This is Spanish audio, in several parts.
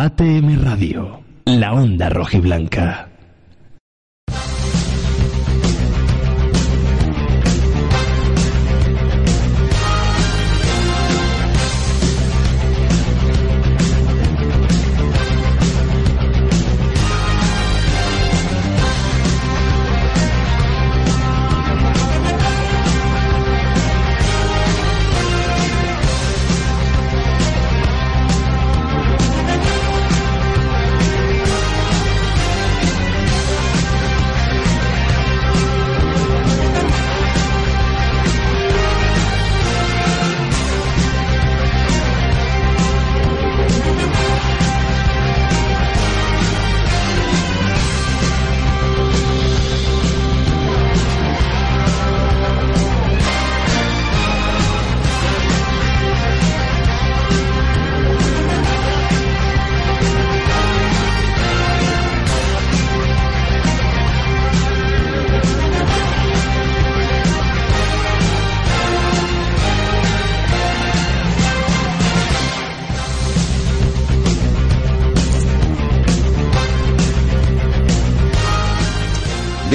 ATM Radio, la onda rojiblanca.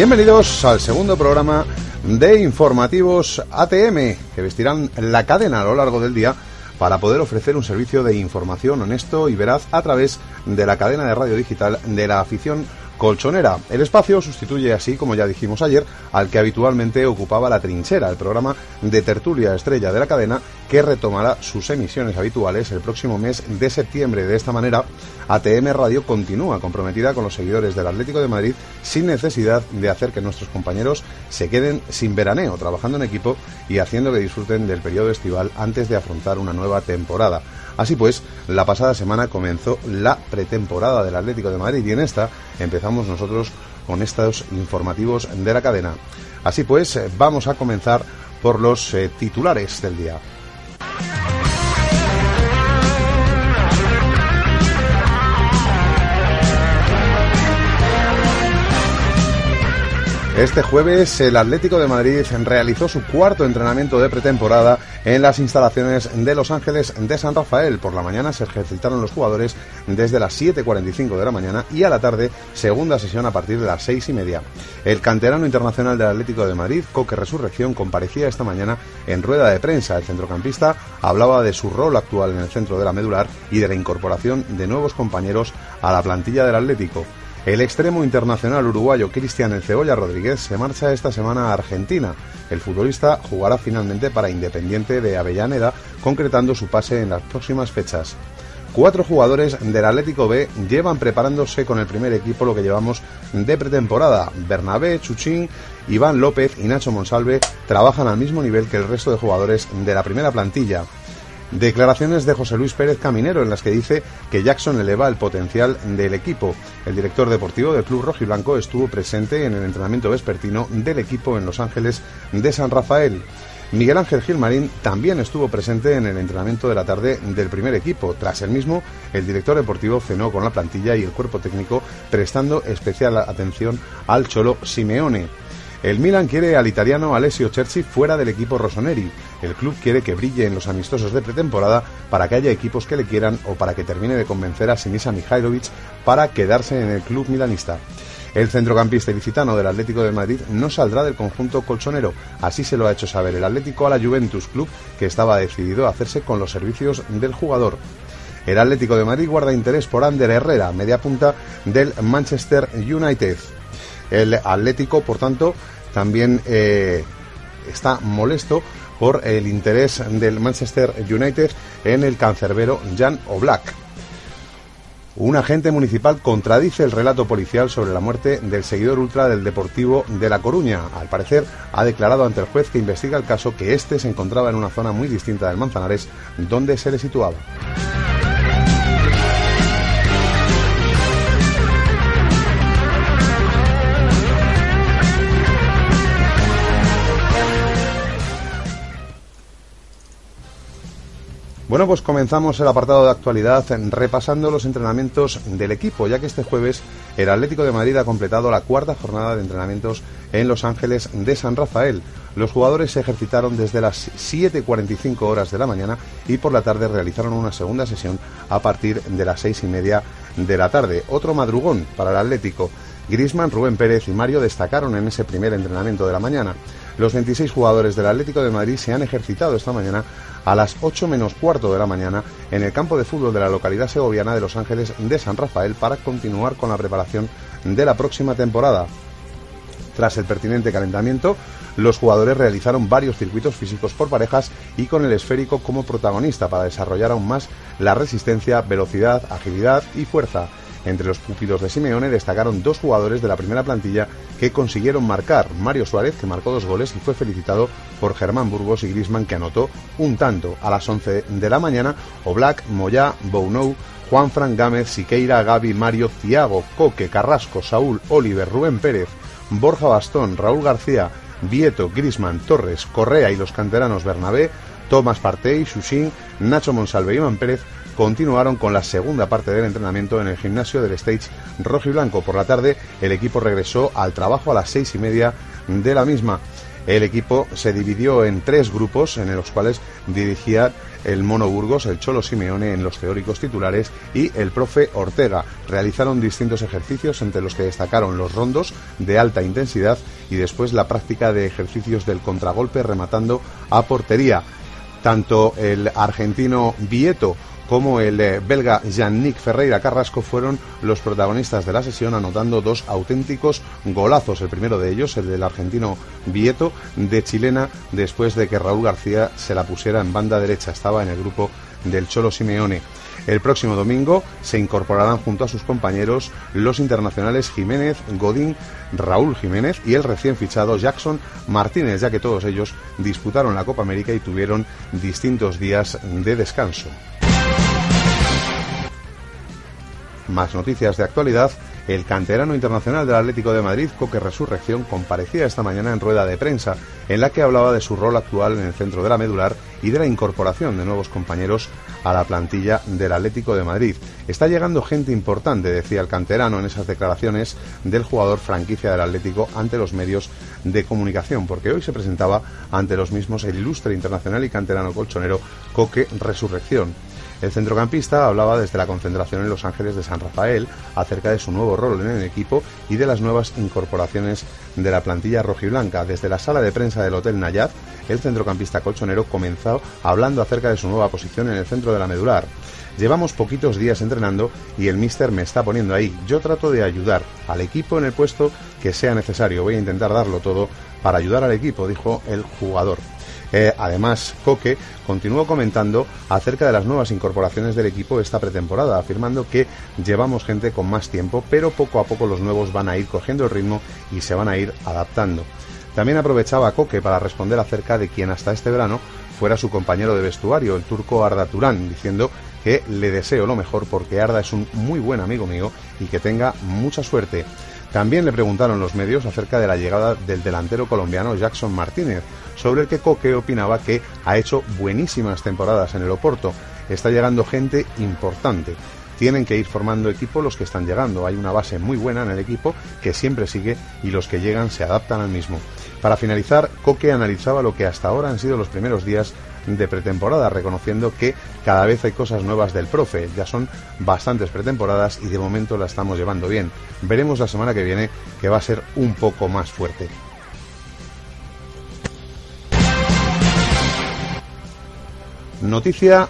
Bienvenidos al segundo programa de informativos ATM que vestirán la cadena a lo largo del día para poder ofrecer un servicio de información honesto y veraz a través de la cadena de radio digital de la afición Colchonera. El espacio sustituye así, como ya dijimos ayer, al que habitualmente ocupaba la trinchera, el programa de tertulia estrella de la cadena, que retomará sus emisiones habituales el próximo mes de septiembre. De esta manera, ATM Radio continúa comprometida con los seguidores del Atlético de Madrid sin necesidad de hacer que nuestros compañeros se queden sin veraneo, trabajando en equipo y haciendo que disfruten del periodo estival antes de afrontar una nueva temporada. Así pues, la pasada semana comenzó la pretemporada del Atlético de Madrid y en esta empezamos nosotros con estos informativos de la cadena. Así pues, eh, vamos a comenzar por los eh, titulares del día. Este jueves el Atlético de Madrid realizó su cuarto entrenamiento de pretemporada en las instalaciones de Los Ángeles de San Rafael. Por la mañana se ejercitaron los jugadores desde las 7.45 de la mañana y a la tarde segunda sesión a partir de las 6 y media. El canterano internacional del Atlético de Madrid, Coque Resurrección, comparecía esta mañana en rueda de prensa. El centrocampista hablaba de su rol actual en el centro de la medular y de la incorporación de nuevos compañeros a la plantilla del Atlético. El extremo internacional uruguayo Cristian El Cebolla Rodríguez se marcha esta semana a Argentina. El futbolista jugará finalmente para Independiente de Avellaneda, concretando su pase en las próximas fechas. Cuatro jugadores del Atlético B llevan preparándose con el primer equipo lo que llevamos de pretemporada. Bernabé, Chuchín, Iván López y Nacho Monsalve trabajan al mismo nivel que el resto de jugadores de la primera plantilla. Declaraciones de José Luis Pérez Caminero en las que dice que Jackson eleva el potencial del equipo. El director deportivo del club rojiblanco estuvo presente en el entrenamiento vespertino del equipo en Los Ángeles de San Rafael. Miguel Ángel Gilmarín también estuvo presente en el entrenamiento de la tarde del primer equipo. Tras el mismo, el director deportivo cenó con la plantilla y el cuerpo técnico prestando especial atención al Cholo Simeone. El Milan quiere al italiano Alessio Cerci fuera del equipo Rossoneri. El club quiere que brille en los amistosos de pretemporada para que haya equipos que le quieran o para que termine de convencer a Sinisa Mihailovic para quedarse en el club milanista. El centrocampista ilicitano del Atlético de Madrid no saldrá del conjunto colchonero. Así se lo ha hecho saber el Atlético a la Juventus Club, que estaba decidido a hacerse con los servicios del jugador. El Atlético de Madrid guarda interés por Ander Herrera, media punta del Manchester United. El Atlético, por tanto, también eh, está molesto por el interés del Manchester United en el cancerbero Jan Oblak. Un agente municipal contradice el relato policial sobre la muerte del seguidor ultra del Deportivo de La Coruña. Al parecer, ha declarado ante el juez que investiga el caso que éste se encontraba en una zona muy distinta del Manzanares, donde se le situaba. Bueno, pues comenzamos el apartado de actualidad repasando los entrenamientos del equipo, ya que este jueves el Atlético de Madrid ha completado la cuarta jornada de entrenamientos en Los Ángeles de San Rafael. Los jugadores se ejercitaron desde las 7.45 horas de la mañana y por la tarde realizaron una segunda sesión a partir de las seis y media de la tarde. Otro madrugón para el Atlético. Grisman, Rubén Pérez y Mario destacaron en ese primer entrenamiento de la mañana. Los 26 jugadores del Atlético de Madrid se han ejercitado esta mañana a las 8 menos cuarto de la mañana en el campo de fútbol de la localidad segoviana de Los Ángeles de San Rafael para continuar con la preparación de la próxima temporada. Tras el pertinente calentamiento, los jugadores realizaron varios circuitos físicos por parejas y con el esférico como protagonista para desarrollar aún más la resistencia, velocidad, agilidad y fuerza. Entre los pupilos de Simeone destacaron dos jugadores de la primera plantilla que consiguieron marcar. Mario Suárez, que marcó dos goles y fue felicitado por Germán Burgos y Grisman, que anotó un tanto. A las 11 de la mañana, Oblak, Moyá, Bounou, Juan Fran Gámez, Siqueira, Gaby, Mario, Tiago, Coque, Carrasco, Saúl, Oliver, Rubén Pérez, Borja Bastón, Raúl García, Vieto, Grisman, Torres, Correa y los canteranos Bernabé, Tomás Partey, Xuxín, Nacho Monsalve y Iván Pérez continuaron con la segunda parte del entrenamiento en el gimnasio del Stage Rojo y Blanco. Por la tarde, el equipo regresó al trabajo a las seis y media de la misma. El equipo se dividió en tres grupos en los cuales dirigía el Mono Burgos, el Cholo Simeone en los teóricos titulares y el profe Ortega. Realizaron distintos ejercicios entre los que destacaron los rondos de alta intensidad y después la práctica de ejercicios del contragolpe rematando a portería. Tanto el argentino Vieto como el belga Yannick Ferreira Carrasco fueron los protagonistas de la sesión anotando dos auténticos golazos. El primero de ellos, el del argentino Vieto, de chilena, después de que Raúl García se la pusiera en banda derecha. Estaba en el grupo del Cholo Simeone. El próximo domingo se incorporarán junto a sus compañeros los internacionales Jiménez, Godín, Raúl Jiménez y el recién fichado Jackson Martínez, ya que todos ellos disputaron la Copa América y tuvieron distintos días de descanso. Más noticias de actualidad. El canterano internacional del Atlético de Madrid, Coque Resurrección, comparecía esta mañana en rueda de prensa, en la que hablaba de su rol actual en el centro de la medular y de la incorporación de nuevos compañeros a la plantilla del Atlético de Madrid. Está llegando gente importante, decía el canterano en esas declaraciones del jugador franquicia del Atlético ante los medios de comunicación, porque hoy se presentaba ante los mismos el ilustre internacional y canterano colchonero Coque Resurrección. El centrocampista hablaba desde la concentración en Los Ángeles de San Rafael acerca de su nuevo rol en el equipo y de las nuevas incorporaciones de la plantilla rojiblanca. Desde la sala de prensa del Hotel Nayat, el centrocampista colchonero comenzó hablando acerca de su nueva posición en el centro de la medular. Llevamos poquitos días entrenando y el míster me está poniendo ahí. Yo trato de ayudar al equipo en el puesto que sea necesario. Voy a intentar darlo todo para ayudar al equipo, dijo el jugador. Eh, además, Coque continuó comentando acerca de las nuevas incorporaciones del equipo esta pretemporada, afirmando que llevamos gente con más tiempo, pero poco a poco los nuevos van a ir cogiendo el ritmo y se van a ir adaptando. También aprovechaba Coque para responder acerca de quien hasta este verano fuera su compañero de vestuario, el turco Arda Turán, diciendo que le deseo lo mejor porque Arda es un muy buen amigo mío y que tenga mucha suerte. También le preguntaron los medios acerca de la llegada del delantero colombiano Jackson Martínez, sobre el que Coque opinaba que ha hecho buenísimas temporadas en el Oporto. Está llegando gente importante. Tienen que ir formando equipo los que están llegando. Hay una base muy buena en el equipo que siempre sigue y los que llegan se adaptan al mismo. Para finalizar, Coque analizaba lo que hasta ahora han sido los primeros días de pretemporada, reconociendo que cada vez hay cosas nuevas del profe. Ya son bastantes pretemporadas y de momento la estamos llevando bien. Veremos la semana que viene que va a ser un poco más fuerte. Noticia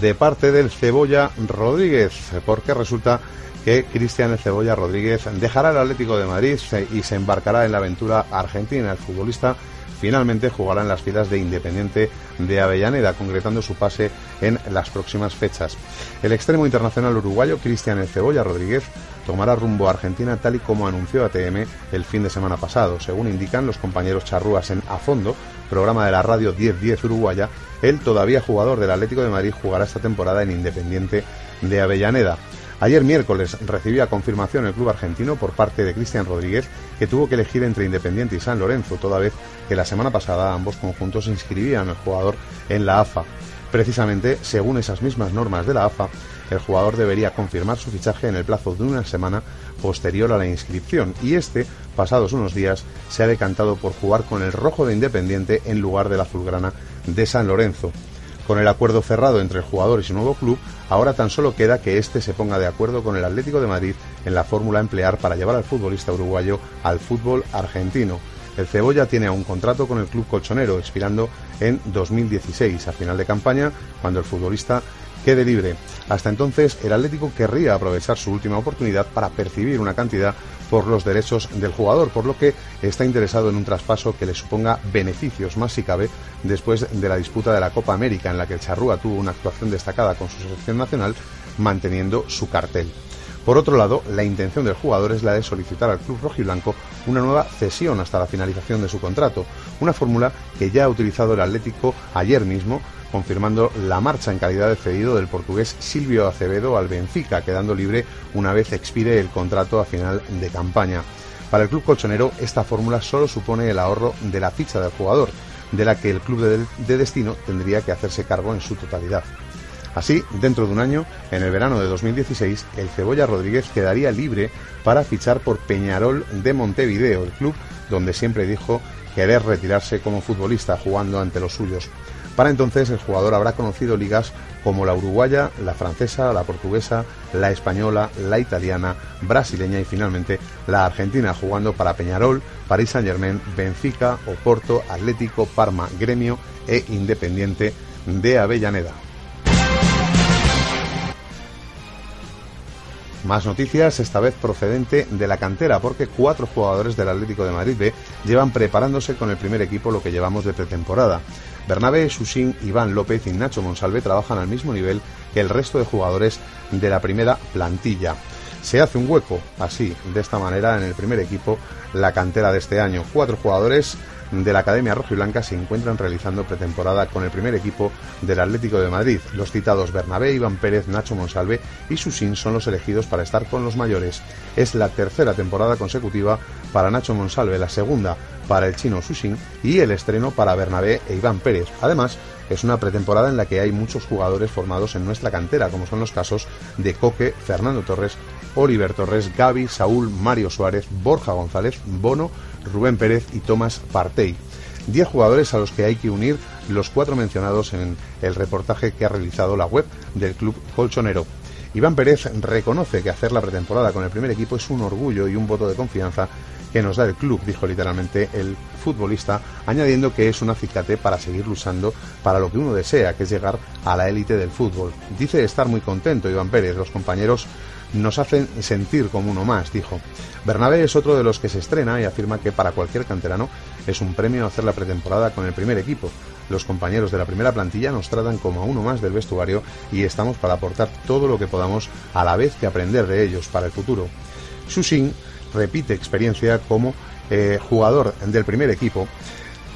de parte del Cebolla Rodríguez, porque resulta que Cristian Cebolla Rodríguez dejará el Atlético de Madrid y se embarcará en la aventura argentina. El futbolista finalmente jugará en las filas de Independiente de Avellaneda, concretando su pase en las próximas fechas. El extremo internacional uruguayo Cristian Cebolla Rodríguez tomará rumbo a Argentina tal y como anunció ATM el fin de semana pasado. Según indican los compañeros charrúas en A Fondo, programa de la radio 1010 uruguaya, el todavía jugador del Atlético de Madrid jugará esta temporada en Independiente de Avellaneda. Ayer miércoles recibía confirmación el club argentino por parte de Cristian Rodríguez que tuvo que elegir entre Independiente y San Lorenzo, toda vez que la semana pasada ambos conjuntos inscribían al jugador en la AFA. Precisamente, según esas mismas normas de la AFA, el jugador debería confirmar su fichaje en el plazo de una semana posterior a la inscripción y este, pasados unos días, se ha decantado por jugar con el rojo de Independiente en lugar del azulgrana de San Lorenzo. Con el acuerdo cerrado entre el jugador y su nuevo club, ahora tan solo queda que éste se ponga de acuerdo con el Atlético de Madrid en la fórmula a emplear para llevar al futbolista uruguayo al fútbol argentino. El Cebolla tiene un contrato con el club colchonero expirando en 2016, a final de campaña, cuando el futbolista quede libre. Hasta entonces, el Atlético querría aprovechar su última oportunidad para percibir una cantidad por los derechos del jugador, por lo que está interesado en un traspaso que le suponga beneficios más si cabe después de la disputa de la Copa América en la que el Charrúa tuvo una actuación destacada con su selección nacional manteniendo su cartel. Por otro lado, la intención del jugador es la de solicitar al club rojiblanco una nueva cesión hasta la finalización de su contrato, una fórmula que ya ha utilizado el Atlético ayer mismo confirmando la marcha en calidad de cedido del portugués Silvio Acevedo al Benfica, quedando libre una vez expire el contrato a final de campaña. Para el club colchonero, esta fórmula solo supone el ahorro de la ficha del jugador, de la que el club de, destino tendría que hacerse cargo en su totalidad. Así, dentro de un año, en el verano de 2016, el Cebolla Rodríguez quedaría libre para fichar por Peñarol de Montevideo, el club donde siempre dijo querer retirarse como futbolista jugando ante los suyos. Para entonces el jugador habrá conocido ligas como la uruguaya, la francesa, la portuguesa, la española, la italiana, brasileña y finalmente la argentina, jugando para Peñarol, París Saint Germain, Benfica, Oporto, Atlético, Parma, Gremio e Independiente de Avellaneda. Más noticias, esta vez procedente de la cantera, porque cuatro jugadores del Atlético de Madrid B llevan preparándose con el primer equipo lo que llevamos de pretemporada. Bernabé, Susín, Iván López y Nacho Monsalve trabajan al mismo nivel que el resto de jugadores de la primera plantilla. Se hace un hueco, así, de esta manera, en el primer equipo, la cantera de este año. Cuatro jugadores de la Academia Blanca se encuentran realizando pretemporada con el primer equipo del Atlético de Madrid. Los citados Bernabé, Iván Pérez, Nacho Monsalve y Susín son los elegidos para estar con los mayores. Es la tercera temporada consecutiva para Nacho Monsalve, la segunda para el chino Susín y el estreno para Bernabé e Iván Pérez. Además, es una pretemporada en la que hay muchos jugadores formados en nuestra cantera, como son los casos de Coque, Fernando Torres, Oliver Torres, Gaby, Saúl, Mario Suárez, Borja González, Bono, Rubén Pérez y Tomás Partey. Diez jugadores a los que hay que unir los cuatro mencionados en el reportaje que ha realizado la web del club colchonero. Iván Pérez reconoce que hacer la pretemporada con el primer equipo es un orgullo y un voto de confianza que nos da el club, dijo literalmente el futbolista, añadiendo que es un acicate para seguir luchando para lo que uno desea, que es llegar a la élite del fútbol. Dice estar muy contento Iván Pérez, los compañeros nos hacen sentir como uno más, dijo. Bernabé es otro de los que se estrena y afirma que para cualquier canterano es un premio hacer la pretemporada con el primer equipo. Los compañeros de la primera plantilla nos tratan como a uno más del vestuario y estamos para aportar todo lo que podamos a la vez que aprender de ellos para el futuro. Sushin repite experiencia como eh, jugador del primer equipo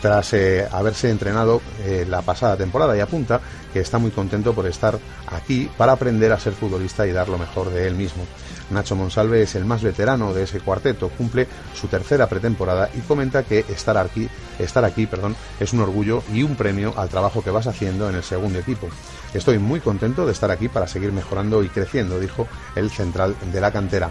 tras eh, haberse entrenado eh, la pasada temporada y apunta que está muy contento por estar aquí para aprender a ser futbolista y dar lo mejor de él mismo. Nacho Monsalve es el más veterano de ese cuarteto, cumple su tercera pretemporada y comenta que estar aquí, estar aquí perdón, es un orgullo y un premio al trabajo que vas haciendo en el segundo equipo. Estoy muy contento de estar aquí para seguir mejorando y creciendo, dijo el central de la cantera.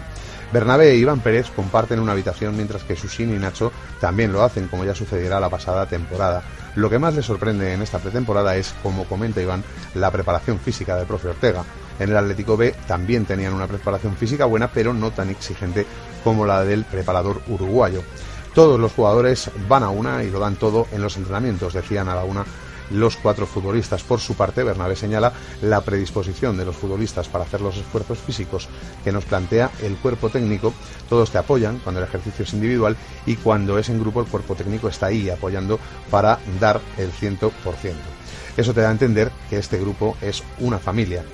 Bernabé e Iván Pérez comparten una habitación mientras que Susín y Nacho también lo hacen, como ya sucediera la pasada temporada. Lo que más les sorprende en esta pretemporada es, como comenta Iván, la preparación física del profe Ortega. En el Atlético B también tenían una preparación física buena, pero no tan exigente como la del preparador uruguayo. Todos los jugadores van a una y lo dan todo en los entrenamientos, decían a la una los cuatro futbolistas. Por su parte, Bernabé señala la predisposición de los futbolistas para hacer los esfuerzos físicos que nos plantea el cuerpo técnico. Todos te apoyan cuando el ejercicio es individual y cuando es en grupo el cuerpo técnico está ahí apoyando para dar el 100%. Eso te da a entender que este grupo es una familia.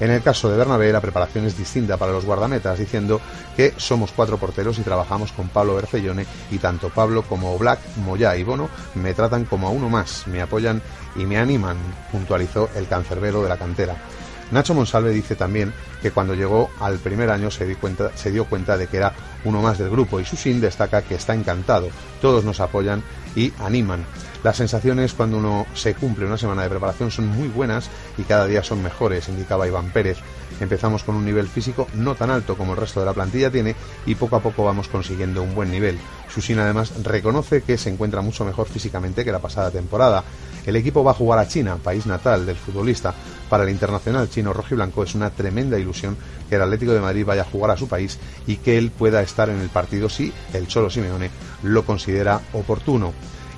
En el caso de Bernabé, la preparación es distinta para los guardametas, diciendo que somos cuatro porteros y trabajamos con Pablo Bercellone y tanto Pablo como Black, Moya y Bono me tratan como a uno más, me apoyan y me animan, puntualizó el cancerbero de la cantera. Nacho Monsalve dice también que cuando llegó al primer año se, se dio cuenta de que era uno más del grupo y Susin destaca que está encantado, todos nos apoyan y animan. Las sensaciones cuando uno se cumple una semana de preparación son muy buenas y cada día son mejores, indicaba Iván Pérez. Empezamos con un nivel físico no tan alto como el resto de la plantilla tiene y poco a poco vamos consiguiendo un buen nivel. Susina además reconoce que se encuentra mucho mejor físicamente que la pasada temporada. El equipo va a jugar a China, país natal del futbolista. Para el internacional chino rojiblanco es una tremenda ilusión que el Atlético de Madrid vaya a jugar a su país y que él pueda estar en el partido si el Cholo Simeone lo considera oportuno.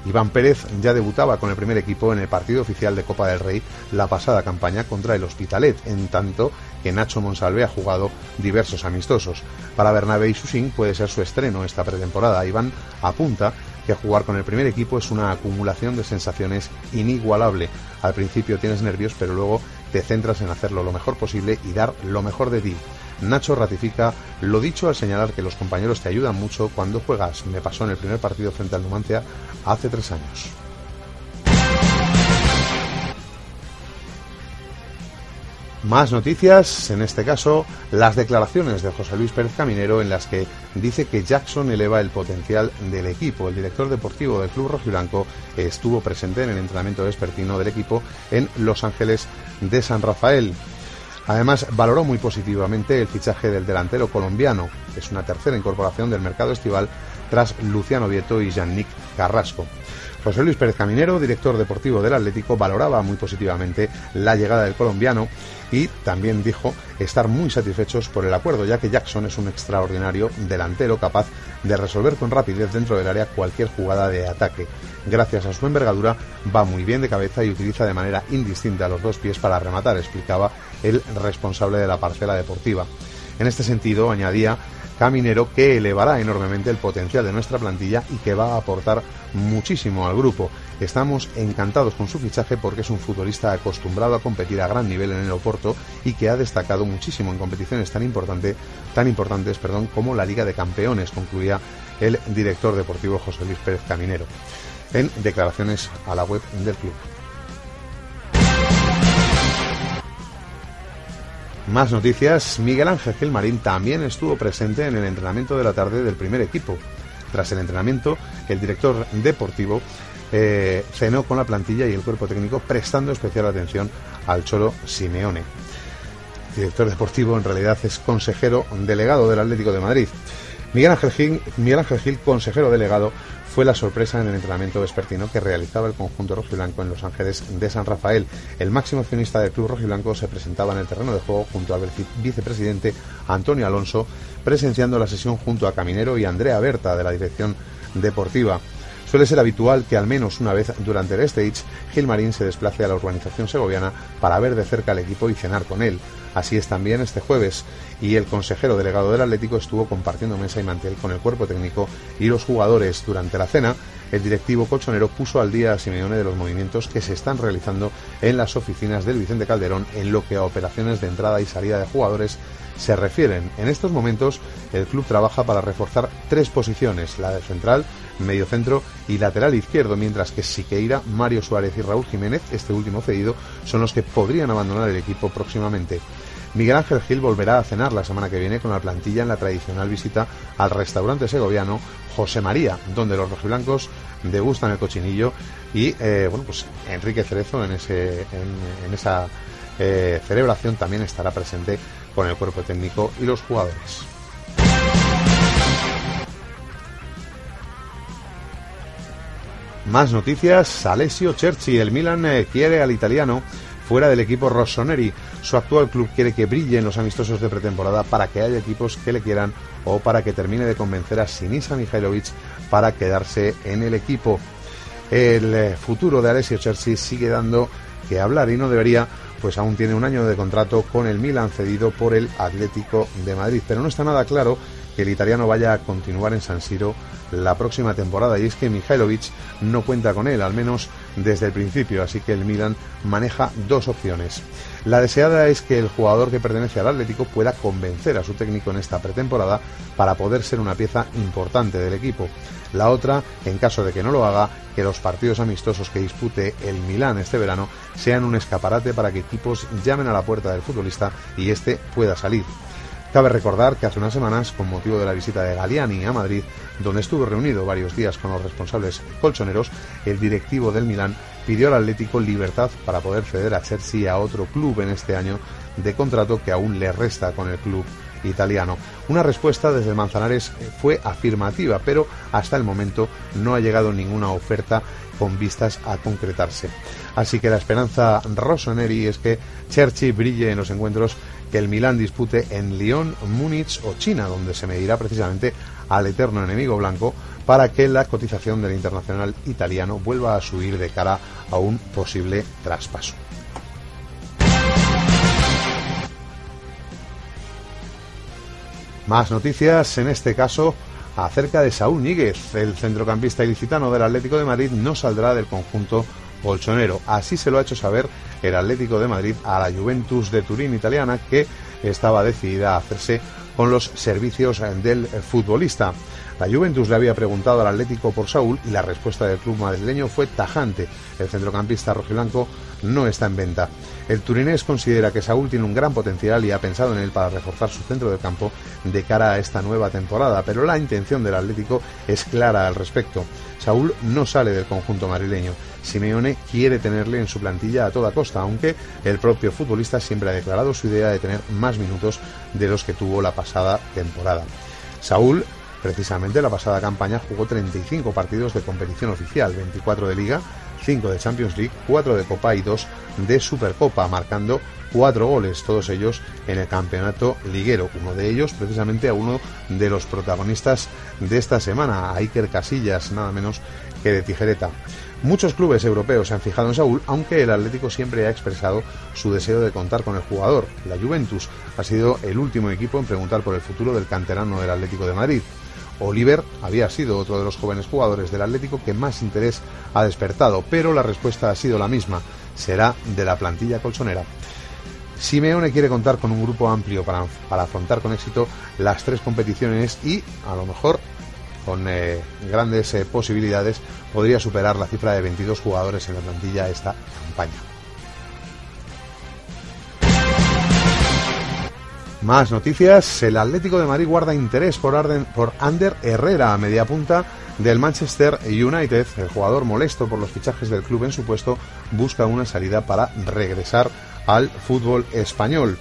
Iván Pérez ya debutaba con el primer equipo en el partido oficial de Copa del Rey la pasada campaña contra el Hospitalet, en tanto que Nacho Monsalve ha jugado diversos amistosos. Para Bernabé y Susín puede ser su estreno esta pretemporada. Iván apunta que jugar con el primer equipo es una acumulación de sensaciones inigualable. Al principio tienes nervios, pero luego te centras en hacerlo lo mejor posible y dar lo mejor de ti. Nacho ratifica lo dicho al señalar que los compañeros te ayudan mucho cuando juegas. Me pasó en el primer partido frente al Numancia hace tres años. Más noticias, en este caso, las declaraciones de José Luis Pérez Caminero en las que dice que Jackson eleva el potencial del equipo. El director deportivo del Club Rojiblanco estuvo presente en el entrenamiento vespertino del equipo en Los Ángeles de San Rafael. Además, valoró muy positivamente el fichaje del delantero colombiano, es una tercera incorporación del mercado estival tras Luciano Vieto y Yannick Carrasco. José Luis Pérez Caminero, director deportivo del Atlético, valoraba muy positivamente la llegada del colombiano y también dijo estar muy satisfechos por el acuerdo, ya que Jackson es un extraordinario delantero capaz de resolver con rapidez dentro del área cualquier jugada de ataque. Gracias a su envergadura, va muy bien de cabeza y utiliza de manera indistinta los dos pies para rematar, explicaba el responsable de la parcela deportiva. En este sentido, añadía Caminero que elevará enormemente el potencial de nuestra plantilla y que va a aportar muchísimo al grupo. Estamos encantados con su fichaje porque es un futbolista acostumbrado a competir a gran nivel en el Oporto y que ha destacado muchísimo en competiciones tan, importante, tan importantes perdón, como la Liga de Campeones, concluía el director deportivo José Luis Pérez Caminero en declaraciones a la web del club. Más noticias, Miguel Ángel Gilmarín también estuvo presente en el entrenamiento de la tarde del primer equipo. Tras el entrenamiento, el director deportivo eh, cenó con la plantilla y el cuerpo técnico prestando especial atención al Cholo Simeone. Director deportivo en realidad es consejero delegado del Atlético de Madrid. Miguel Ángel Gil, Miguel Ángel Gil consejero delegado, fue la sorpresa en el entrenamiento vespertino que realizaba el conjunto rojiblanco en Los Ángeles de San Rafael. El máximo accionista del club rojiblanco se presentaba en el terreno de juego junto al vicepresidente Antonio Alonso, presenciando la sesión junto a Caminero y Andrea Berta de la dirección deportiva. Suele ser habitual que al menos una vez durante el stage Gilmarín se desplace a la urbanización segoviana para ver de cerca al equipo y cenar con él. Así es también este jueves y el consejero delegado del Atlético estuvo compartiendo mesa y mantel con el cuerpo técnico y los jugadores. Durante la cena, el directivo colchonero puso al día a Simeone de los movimientos que se están realizando en las oficinas del Vicente Calderón en lo que a operaciones de entrada y salida de jugadores se refieren. En estos momentos, el club trabaja para reforzar tres posiciones, la de central, medio centro y lateral izquierdo, mientras que Siqueira, Mario Suárez y Raúl Jiménez, este último cedido, son los que podrían abandonar el equipo próximamente. Miguel Ángel Gil volverá a cenar la semana que viene con la plantilla en la tradicional visita al restaurante segoviano José María, donde los rojiblancos degustan el cochinillo y eh, bueno pues Enrique Cerezo en, ese, en, esa eh, celebración también estará presente con el cuerpo técnico y los jugadores. Más noticias, Alessio Cerci, el Milan eh, quiere al italiano fuera del equipo Rossoneri. Su actual club quiere que brille en los amistosos de pretemporada para que haya equipos que le quieran o para que termine de convencer a Sinisa Mihailovic para quedarse en el equipo. El eh, futuro de Alessio Chersi sigue dando que hablar y no debería, pues aún tiene un año de contrato con el Milan cedido por el Atlético de Madrid. Pero no está nada claro que el italiano vaya a continuar en San Siro la próxima temporada y es que Mihailovic no cuenta con él, al menos desde el principio, así que el Milan maneja dos opciones. La deseada es que el jugador que pertenece al Atlético pueda convencer a su técnico en esta pretemporada para poder ser una pieza importante del equipo. La otra, en caso de que no lo haga, que los partidos amistosos que dispute el Milán este verano sean un escaparate para que equipos llamen a la puerta del futbolista y éste pueda salir. Cabe recordar que hace unas semanas, con motivo de la visita de Galiani a Madrid, donde estuvo reunido varios días con los responsables colchoneros, el directivo del Milán pidió al Atlético libertad para poder ceder a Chelsea a otro club en este año de contrato que aún le resta con el club italiano. Una respuesta desde Manzanares fue afirmativa, pero hasta el momento no ha llegado ninguna oferta con vistas a concretarse. Así que la esperanza rossoneri es que Cherchi brille en los encuentros que el Milán dispute en Lyon, Múnich o China, donde se medirá precisamente al eterno enemigo blanco para que la cotización del internacional italiano vuelva a subir de cara a un posible traspaso. Más noticias, en este caso, acerca de Saúl Níguez. El centrocampista ilicitano del Atlético de Madrid no saldrá del conjunto colchonero. Así se lo ha hecho saber el Atlético de Madrid a la Juventus de Turín italiana, que estaba decidida a hacerse con los servicios del futbolista. La Juventus le había preguntado al Atlético por Saúl y la respuesta del club madrileño fue tajante. El centrocampista rojiblanco no está en venta. El turinés considera que Saúl tiene un gran potencial y ha pensado en él para reforzar su centro de campo de cara a esta nueva temporada, pero la intención del Atlético es clara al respecto. Saúl no sale del conjunto madrileño. Simeone quiere tenerle en su plantilla a toda costa, aunque el propio futbolista siempre ha declarado su idea de tener más minutos de los que tuvo la pasada temporada. Saúl Precisamente la pasada campaña jugó 35 partidos de competición oficial, 24 de liga, 5 de Champions League, 4 de Copa y 2 de Supercopa, marcando 4 goles, todos ellos en el campeonato liguero. Uno de ellos precisamente a uno de los protagonistas de esta semana, a Iker Casillas, nada menos que de tijereta. Muchos clubes europeos se han fijado en Saúl, aunque el Atlético siempre ha expresado su deseo de contar con el jugador. La Juventus ha sido el último equipo en preguntar por el futuro del canterano del Atlético de Madrid. Oliver había sido otro de los jóvenes jugadores del Atlético que más interés ha despertado, pero la respuesta ha sido la misma, será de la plantilla colchonera. Simeone quiere contar con un grupo amplio para, afrontar con éxito las tres competiciones y, a lo mejor, con eh, grandes eh, posibilidades, podría superar la cifra de 22 jugadores en la plantilla esta campaña. Más noticias. El Atlético de Madrid guarda interés por, Ander Herrera, a media punta del Manchester United. El jugador molesto por los fichajes del club en su puesto busca una salida para regresar al fútbol español.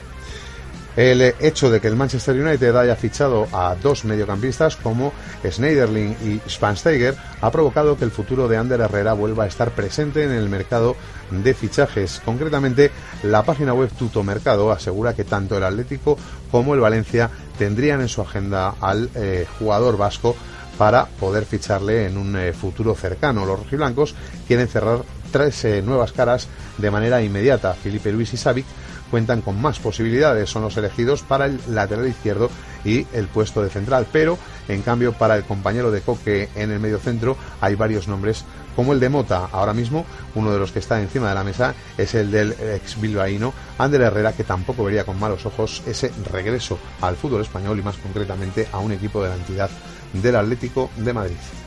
El hecho de que el Manchester United haya fichado a dos mediocampistas como Schneiderlin y Spansteiger ha provocado que el futuro de Ander Herrera vuelva a estar presente en el mercado de fichajes. Concretamente, la página web Tuto Mercado asegura que tanto el Atlético como el Valencia tendrían en su agenda al eh, jugador vasco para poder ficharle en un eh, futuro cercano. Los rojiblancos quieren cerrar tres eh, nuevas caras de manera inmediata. Felipe Luis y Savic cuentan con más posibilidades, son los elegidos para el lateral izquierdo y el puesto de central, pero en cambio para el compañero de Coque en el medio centro hay varios nombres como el de Mota. Ahora mismo uno de los que está encima de la mesa es el del ex bilbaíno Ander Herrera, que tampoco vería con malos ojos ese regreso al fútbol español y más concretamente a un equipo de la entidad del Atlético de Madrid.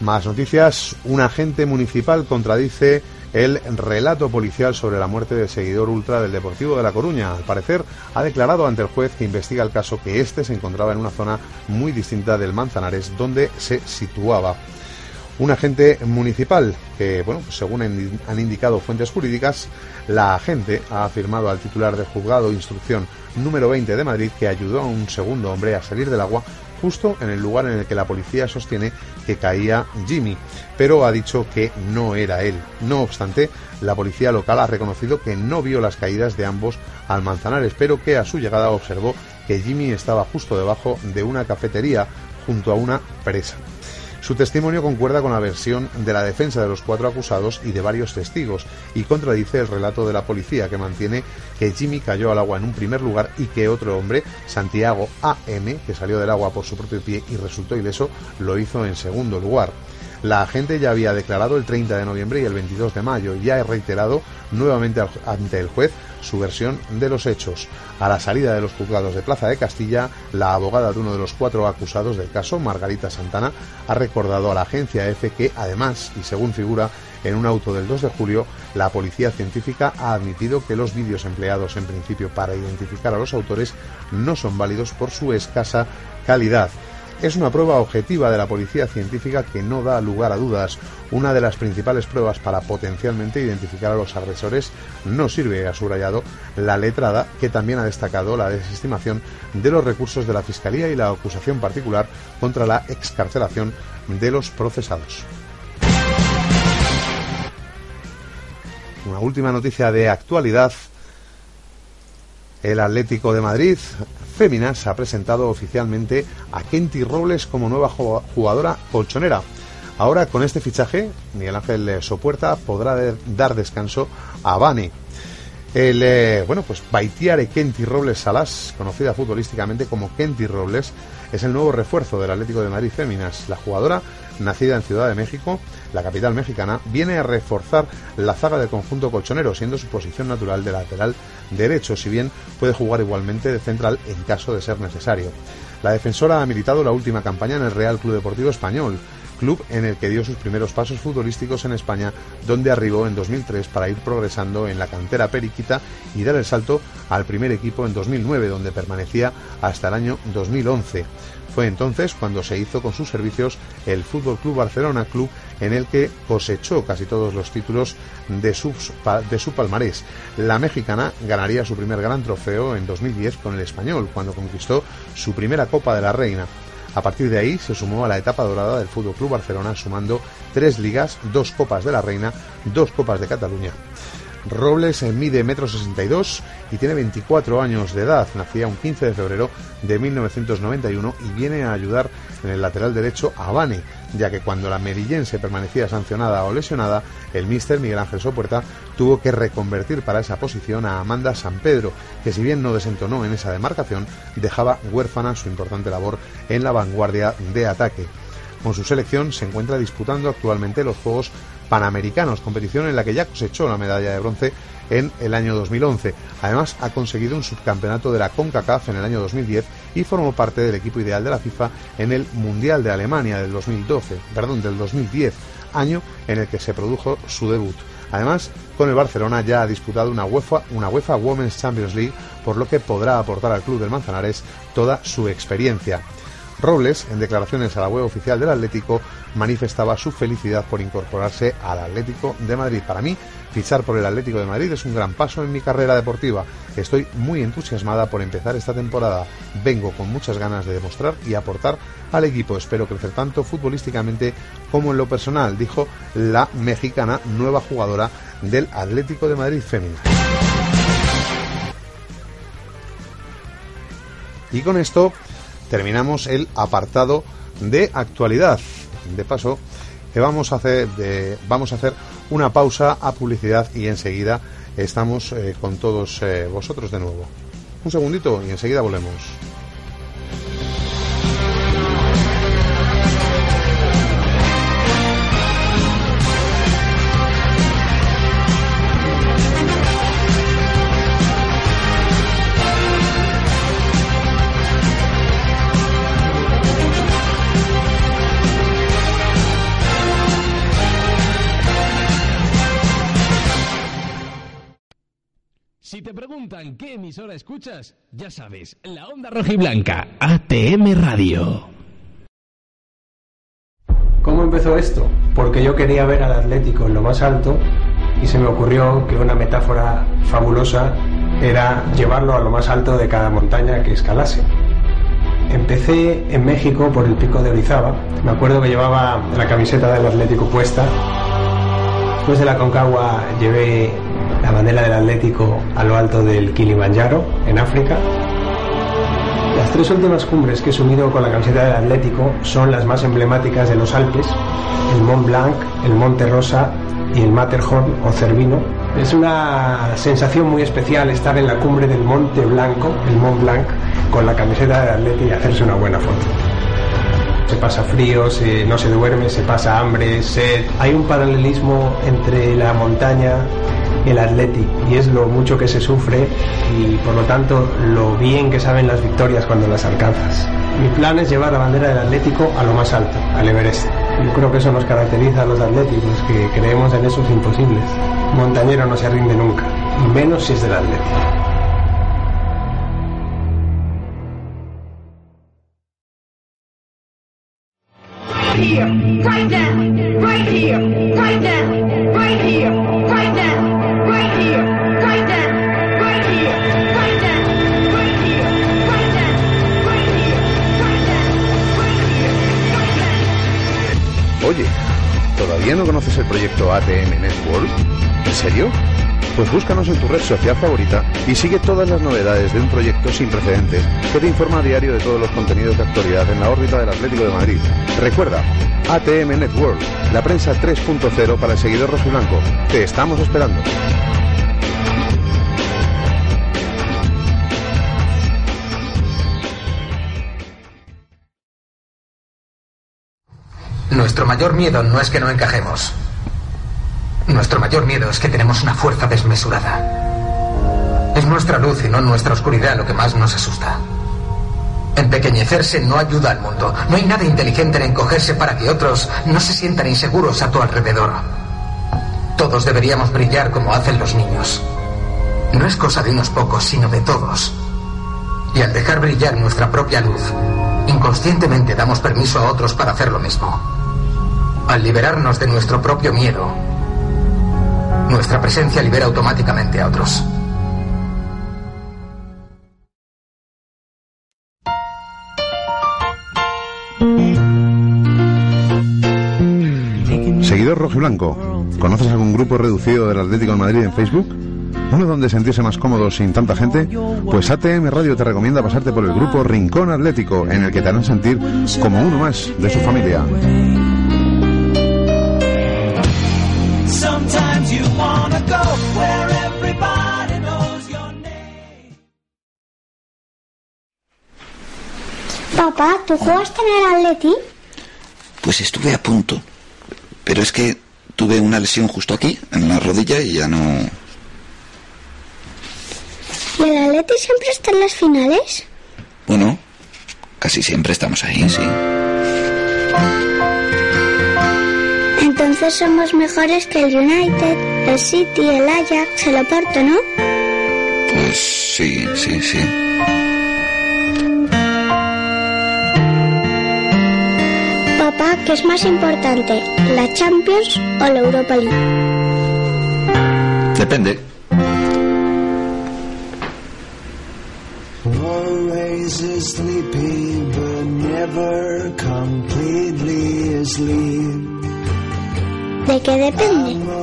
Más noticias. Un agente municipal contradice el relato policial sobre la muerte del seguidor ultra del Deportivo de La Coruña. Al parecer, ha declarado ante el juez que investiga el caso que éste se encontraba en una zona muy distinta del Manzanares, donde se situaba. Un agente municipal que, bueno, según han indicado fuentes jurídicas, la agente ha afirmado al titular del juzgado instrucción número 20 de Madrid que ayudó a un segundo hombre a salir del agua justo en el lugar en el que la policía sostiene que caía Jimmy, pero ha dicho que no era él. No obstante, la policía local ha reconocido que no vio las caídas de ambos al Manzanares, pero que a su llegada observó que Jimmy estaba justo debajo de una cafetería junto a una presa. Su testimonio concuerda con la versión de la defensa de los cuatro acusados y de varios testigos y contradice el relato de la policía que mantiene que Jimmy cayó al agua en un primer lugar y que otro hombre, Santiago AM, que salió del agua por su propio pie y resultó ileso, lo hizo en segundo lugar. La agente ya había declarado el 30 de noviembre y el 22 de mayo y ha reiterado nuevamente ante el juez su versión de los hechos. A la salida de los juzgados de Plaza de Castilla, la abogada de uno de los cuatro acusados del caso, Margarita Santana, ha recordado a la agencia EFE que, además, y según figura en un auto del 2 de julio, la policía científica ha admitido que los vídeos empleados en principio para identificar a los autores no son válidos por su escasa calidad. Es una prueba objetiva de la policía científica que no da lugar a dudas. Una de las principales pruebas para potencialmente identificar a los agresores no sirve, ha subrayado la letrada, que también ha destacado la desestimación de los recursos de la Fiscalía y la acusación particular contra la excarcelación de los procesados. Una última noticia de actualidad. El Atlético de Madrid Féminas ha presentado oficialmente a Kenty Robles como nueva jugadora colchonera. Ahora con este fichaje, Miguel Ángel Sopuerta podrá dar descanso a Bani. El, eh, bueno, pues Baitiare Kenty Robles Salas, conocida futbolísticamente como Kenty Robles, es el nuevo refuerzo del Atlético de Madrid Féminas. La jugadora, nacida en Ciudad de México, la capital mexicana, viene a reforzar la zaga del conjunto colchonero, siendo su posición natural de lateral derecho, si bien puede jugar igualmente de central en caso de ser necesario. La defensora ha militado la última campaña en el Real Club Deportivo Español, club en el que dio sus primeros pasos futbolísticos en España, donde arribó en 2003 para ir progresando en la cantera periquita y dar el salto al primer equipo en 2009, donde permanecía hasta el año 2011. Fue entonces cuando se hizo con sus servicios el Fútbol Club Barcelona, club en el que cosechó casi todos los títulos de de su palmarés. La mexicana ganaría su primer gran trofeo en 2010 con el español, cuando conquistó su primera Copa de la Reina. A partir de ahí se sumó a la etapa dorada del Fútbol Club Barcelona, sumando tres ligas, dos Copas de la Reina, dos Copas de Cataluña. Robles mide metro dos y tiene 24 años de edad. Nacía un 15 de febrero de 1991 y viene a ayudar en el lateral derecho a Bane, ya que cuando la merillense permanecía sancionada o lesionada, el míster Miguel Ángel Sopuerta tuvo que reconvertir para esa posición a Amanda San Pedro, que si bien no desentonó en esa demarcación, dejaba huérfana su importante labor en la vanguardia de ataque. Con su selección se encuentra disputando actualmente los Juegos Panamericanos, competición en la que ya cosechó la medalla de bronce en el año 2011. Además, ha conseguido un subcampeonato de la CONCACAF en el año 2010 y formó parte del equipo ideal de la FIFA en el Mundial de Alemania del 2012, perdón, del 2010, año en el que se produjo su debut. Además, con el Barcelona ya ha disputado una UEFA, una UEFA Women's Champions League, por lo que podrá aportar al club del Manzanares toda su experiencia. Robles, en declaraciones a la web oficial del Atlético, manifestaba su felicidad por incorporarse al Atlético de Madrid. Para mí, fichar por el Atlético de Madrid es un gran paso en mi carrera deportiva. Estoy muy entusiasmada por empezar esta temporada. Vengo con muchas ganas de demostrar y aportar al equipo. Espero crecer tanto futbolísticamente como en lo personal, dijo la mexicana nueva jugadora del Atlético de Madrid femenina. Y con esto terminamos el apartado de actualidad. De paso, que vamos a hacer, vamos a hacer una pausa a publicidad y enseguida estamos eh, con todos eh, vosotros de nuevo. Un segundito y enseguida volvemos. Qué emisora escuchas, ya sabes, la onda rojiblanca, ATM Radio. ¿Cómo empezó esto? Porque yo quería ver al Atlético en lo más alto y se me ocurrió que una metáfora fabulosa era llevarlo a lo más alto de cada montaña que escalase. Empecé en México por el pico de Orizaba. Me acuerdo que llevaba la camiseta del Atlético puesta. Después de la Concagua llevé la bandera del Atlético a lo alto del Kilimanjaro, en África. Las tres últimas cumbres que he subido con la camiseta del Atlético son las más emblemáticas de los Alpes, el Mont Blanc, el Monte Rosa y el Matterhorn o Cervino. Es una sensación muy especial estar en la cumbre del Monte Blanco, el Mont Blanc, con la camiseta del Atlético y hacerse una buena foto se pasa frío, no se duerme, se pasa hambre, sed. Hay un paralelismo entre la montaña el Atleti y es lo mucho que se sufre y por lo tanto lo bien que saben las victorias cuando las alcanzas. Mi plan es llevar la bandera del Atlético a lo más alto, al Everest. Yo creo que eso nos caracteriza a los atléticos, que creemos en esos imposibles. montañero no se rinde nunca, y menos si es del Atlético. Oye, ¿todavía no conoces el proyecto ATM Network? ¿En serio? Pues búscanos en tu red social favorita y sigue todas las novedades de un proyecto sin precedentes que te informa a diario de todos los contenidos de actualidad en la órbita del Atlético de Madrid. Recuerda, ATM Network, la prensa 3.0 para el seguidor rojiblanco. Te estamos esperando. Nuestro mayor miedo no es que no encajemos. Nuestro mayor miedo es que tenemos una fuerza desmesurada. Es nuestra luz y no nuestra oscuridad lo que más nos asusta. Empequeñecerse no ayuda al mundo. No hay nada inteligente en encogerse para que otros no se sientan inseguros a tu alrededor. Todos deberíamos brillar como hacen los niños. No es cosa de unos pocos, sino de todos. Y al dejar brillar nuestra propia luz, inconscientemente damos permiso a otros para hacer lo mismo. Al liberarnos de nuestro propio miedo, nuestra presencia libera automáticamente a otros. Seguidor rojiblanco, ¿conoces algún grupo reducido del Atlético de Madrid en Facebook? ¿Uno donde sentirse más cómodo sin tanta gente? Pues ATM Radio te recomienda pasarte por el grupo Rincón Atlético, en el que te harán sentir como uno más de su familia. Papá, ¿tú jugaste en el Atleti? Pues estuve a punto. Pero es que tuve una lesión justo aquí, en la rodilla, y ya no. ¿Y el Atleti siempre está en las finales? Bueno, casi siempre estamos ahí, sí. Entonces somos mejores que el United, el City, el Ajax, el Oporto, ¿no? Pues sí, sí, sí. Papá, ¿qué es más importante, la Champions o la Europa League? Depende. Always sleepy, but never completely asleep. ¿De qué depende?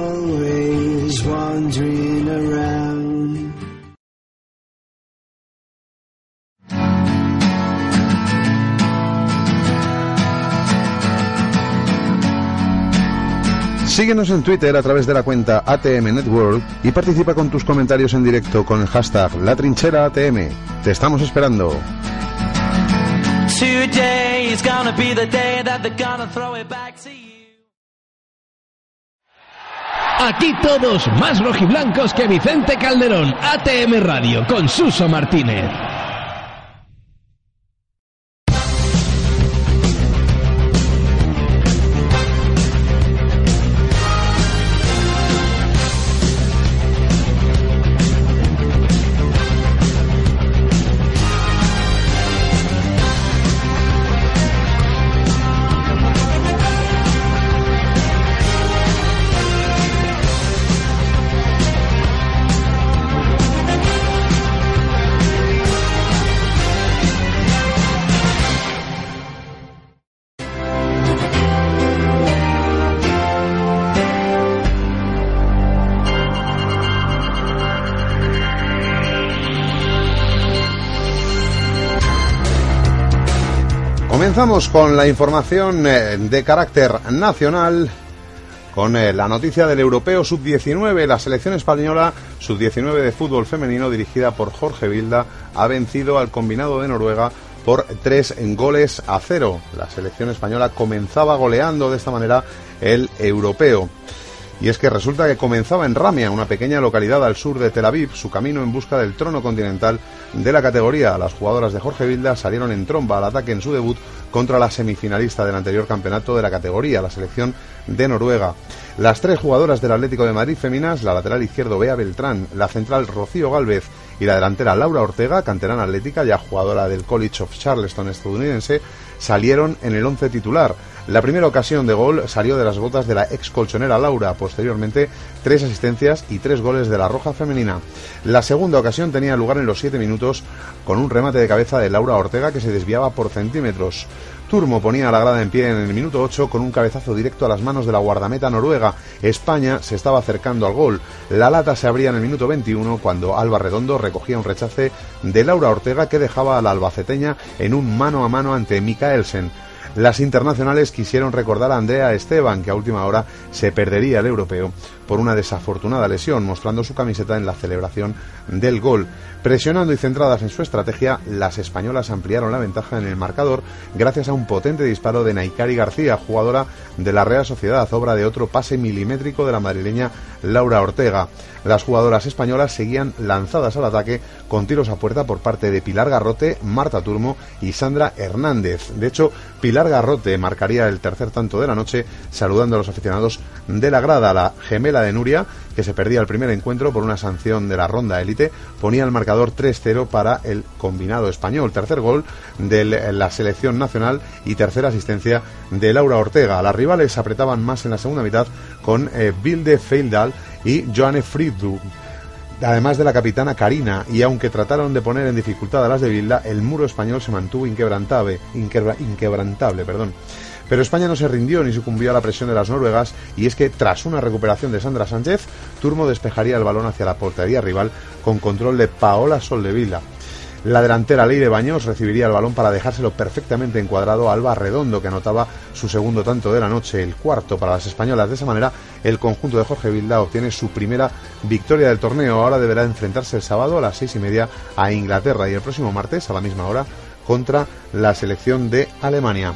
Síguenos en Twitter a través de la cuenta ATM Network y participa con tus comentarios en directo con el hashtag La Trinchera ATM. Te estamos esperando. Aquí todos más rojiblancos que Vicente Calderón, ATM Radio, con Suso Martínez. Comenzamos con la información eh, de carácter nacional, con eh, la noticia del Europeo Sub-19. La selección española Sub-19 de fútbol femenino, dirigida por Jorge Vilda, ha vencido al combinado de Noruega por tres goles a cero. La selección española comenzaba goleando de esta manera el Europeo. Y es que resulta que comenzaba en Ramia, una pequeña localidad al sur de Tel Aviv, su camino en busca del trono continental de la categoría. Las jugadoras de Jorge Vilda salieron en tromba al ataque en su debut contra la semifinalista del anterior campeonato de la categoría, la selección de Noruega. Las tres jugadoras del Atlético de Madrid Feminas, la lateral izquierdo Bea Beltrán, la central Rocío Galvez y la delantera Laura Ortega, canterana atlética, ya jugadora del College of Charleston estadounidense, salieron en el once titular. La primera ocasión de gol salió de las botas de la ex colchonera Laura, posteriormente tres asistencias y tres goles de la Roja femenina. La segunda ocasión tenía lugar en los siete minutos con un remate de cabeza de Laura Ortega que se desviaba por centímetros. Turmo ponía la grada en pie en el minuto 8 con un cabezazo directo a las manos de la guardameta noruega. España se estaba acercando al gol. La lata se abría en el minuto 21 cuando Alba Redondo recogía un rechace de Laura Ortega que dejaba a la albaceteña en un mano a mano ante Mikaelsen. Las internacionales quisieron recordar a Andrea Esteban, que a última hora se perdería el europeo por una desafortunada lesión, mostrando su camiseta en la celebración del gol. Presionando y centradas en su estrategia, las españolas ampliaron la ventaja en el marcador gracias a un potente disparo de Naikari García, jugadora de la Real Sociedad, obra de otro pase milimétrico de la madrileña Laura Ortega. Las jugadoras españolas seguían lanzadas al ataque con tiros a puerta por parte de Pilar Garrote, Marta Turmo y Sandra Hernández. De hecho, Pilar Garrote marcaría el tercer tanto de la noche saludando a los aficionados de la grada. La gemela de Nuria, que se perdía el primer encuentro por una sanción de la ronda élite, ponía el marcador 3-0 para el combinado español. Tercer gol de la selección nacional y tercera asistencia de Laura Ortega. Las rivales apretaban más en la segunda mitad con eh, Vilde Feildal y Joanne Friedrich además de la capitana Karina, y aunque trataron de poner en dificultad a las de Vilda, el muro español se mantuvo inquebrantable, inquebra- inquebrantable perdón. Pero España no se rindió ni sucumbió a la presión de las noruegas, y es que tras una recuperación de Sandra Sánchez, Turmo despejaría el balón hacia la portería rival con control de Paola Soldevila. La delantera Leire Baños recibiría el balón para dejárselo perfectamente encuadrado a Alba Redondo, que anotaba su segundo tanto de la noche, el cuarto para las españolas. De esa manera, el conjunto de Jorge Vilda obtiene su primera victoria del torneo. Ahora deberá enfrentarse el sábado a las seis y media a Inglaterra y el próximo martes a la misma hora contra la selección de Alemania.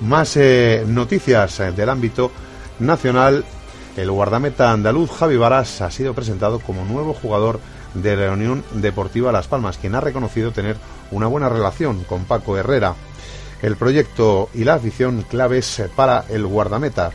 Más eh, noticias eh, del ámbito nacional. El guardameta andaluz Javi Varas ha sido presentado como nuevo jugador de la Unión Deportiva Las Palmas, quien ha reconocido tener una buena relación con Paco Herrera. El proyecto y la afición claves para el guardameta.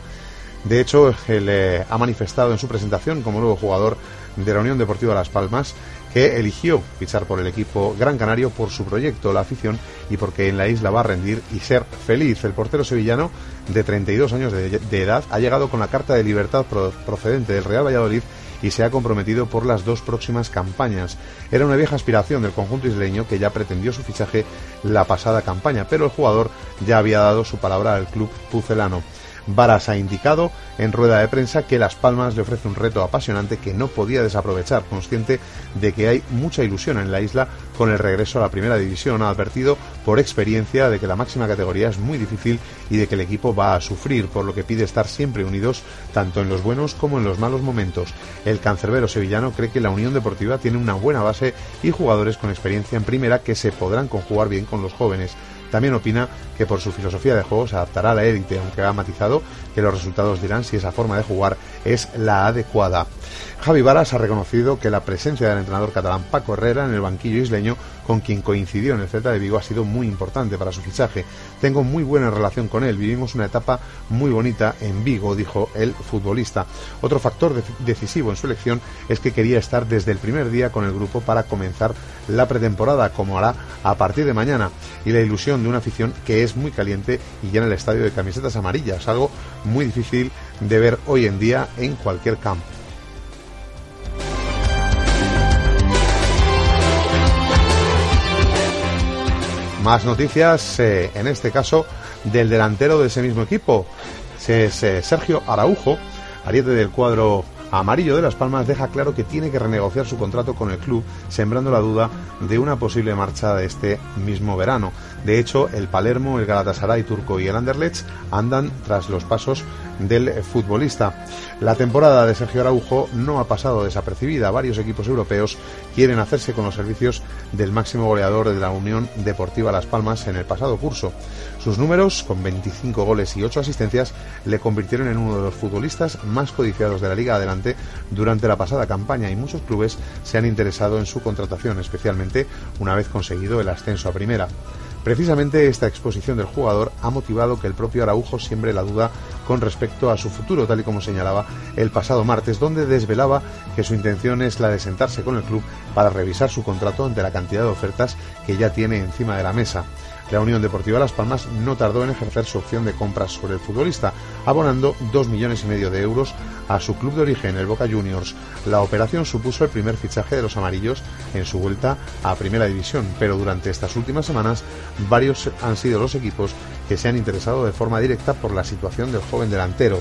De hecho, él eh, ha manifestado en su presentación como nuevo jugador de la Unión Deportiva Las Palmas que eligió fichar por el equipo Gran Canario por su proyecto, la afición y porque en la isla va a rendir y ser feliz. El portero sevillano de 32 años de, edad ha llegado con la carta de libertad pro- procedente del Real Valladolid y se ha comprometido por las dos próximas campañas. Era una vieja aspiración del conjunto isleño que ya pretendió su fichaje la pasada campaña, pero el jugador ya había dado su palabra al club pucelano. Varas ha indicado en rueda de prensa que Las Palmas le ofrece un reto apasionante que no podía desaprovechar, consciente de que hay mucha ilusión en la isla con el regreso a la primera división. Ha advertido por experiencia de que la máxima categoría es muy difícil y de que el equipo va a sufrir, por lo que pide estar siempre unidos tanto en los buenos como en los malos momentos. El cancerbero sevillano cree que la Unión Deportiva tiene una buena base y jugadores con experiencia en primera que se podrán conjugar bien con los jóvenes. También opina que por su filosofía de juego se adaptará a la élite, aunque ha matizado que los resultados dirán si esa forma de jugar es la adecuada. Javi Varas ha reconocido que la presencia del entrenador catalán Paco Herrera en el banquillo isleño, con quien coincidió en el Celta de Vigo, ha sido muy importante para su fichaje. Tengo muy buena relación con él, vivimos una etapa muy bonita en Vigo, dijo el futbolista. Otro factor de- decisivo en su elección es que quería estar desde el primer día con el grupo para comenzar la pretemporada, como hará a partir de mañana, y la ilusión de una afición que es muy caliente y llena el estadio de camisetas amarillas, algo muy difícil de ver hoy en día en cualquier campo. Más noticias, eh, en este caso, del delantero de ese mismo equipo. Se- se- Sergio Araujo, ariete del cuadro amarillo de Las Palmas, deja claro que tiene que renegociar su contrato con el club, sembrando la duda de una posible marcha de este mismo verano. De hecho, el Palermo, el Galatasaray turco y el Anderlecht andan tras los pasos del futbolista. La temporada de Sergio Araujo no ha pasado desapercibida. Varios equipos europeos quieren hacerse con los servicios del máximo goleador de la Unión Deportiva Las Palmas en el pasado curso. Sus números, con 25 goles y 8 asistencias, le convirtieron en uno de los futbolistas más codiciados de la Liga Adelante durante la pasada campaña y muchos clubes se han interesado en su contratación, especialmente una vez conseguido el ascenso a primera. Precisamente esta exposición del jugador ha motivado que el propio Araujo siembre la duda con respecto a su futuro, tal y como señalaba el pasado martes, donde desvelaba que su intención es la de sentarse con el club para revisar su contrato ante la cantidad de ofertas que ya tiene encima de la mesa. La Unión Deportiva Las Palmas no tardó en ejercer su opción de compras sobre el futbolista, abonando dos millones y medio de euros a su club de origen, el Boca Juniors. La operación supuso el primer fichaje de los amarillos en su vuelta a Primera División, pero durante estas últimas semanas varios han sido los equipos que se han interesado de forma directa por la situación del joven delantero.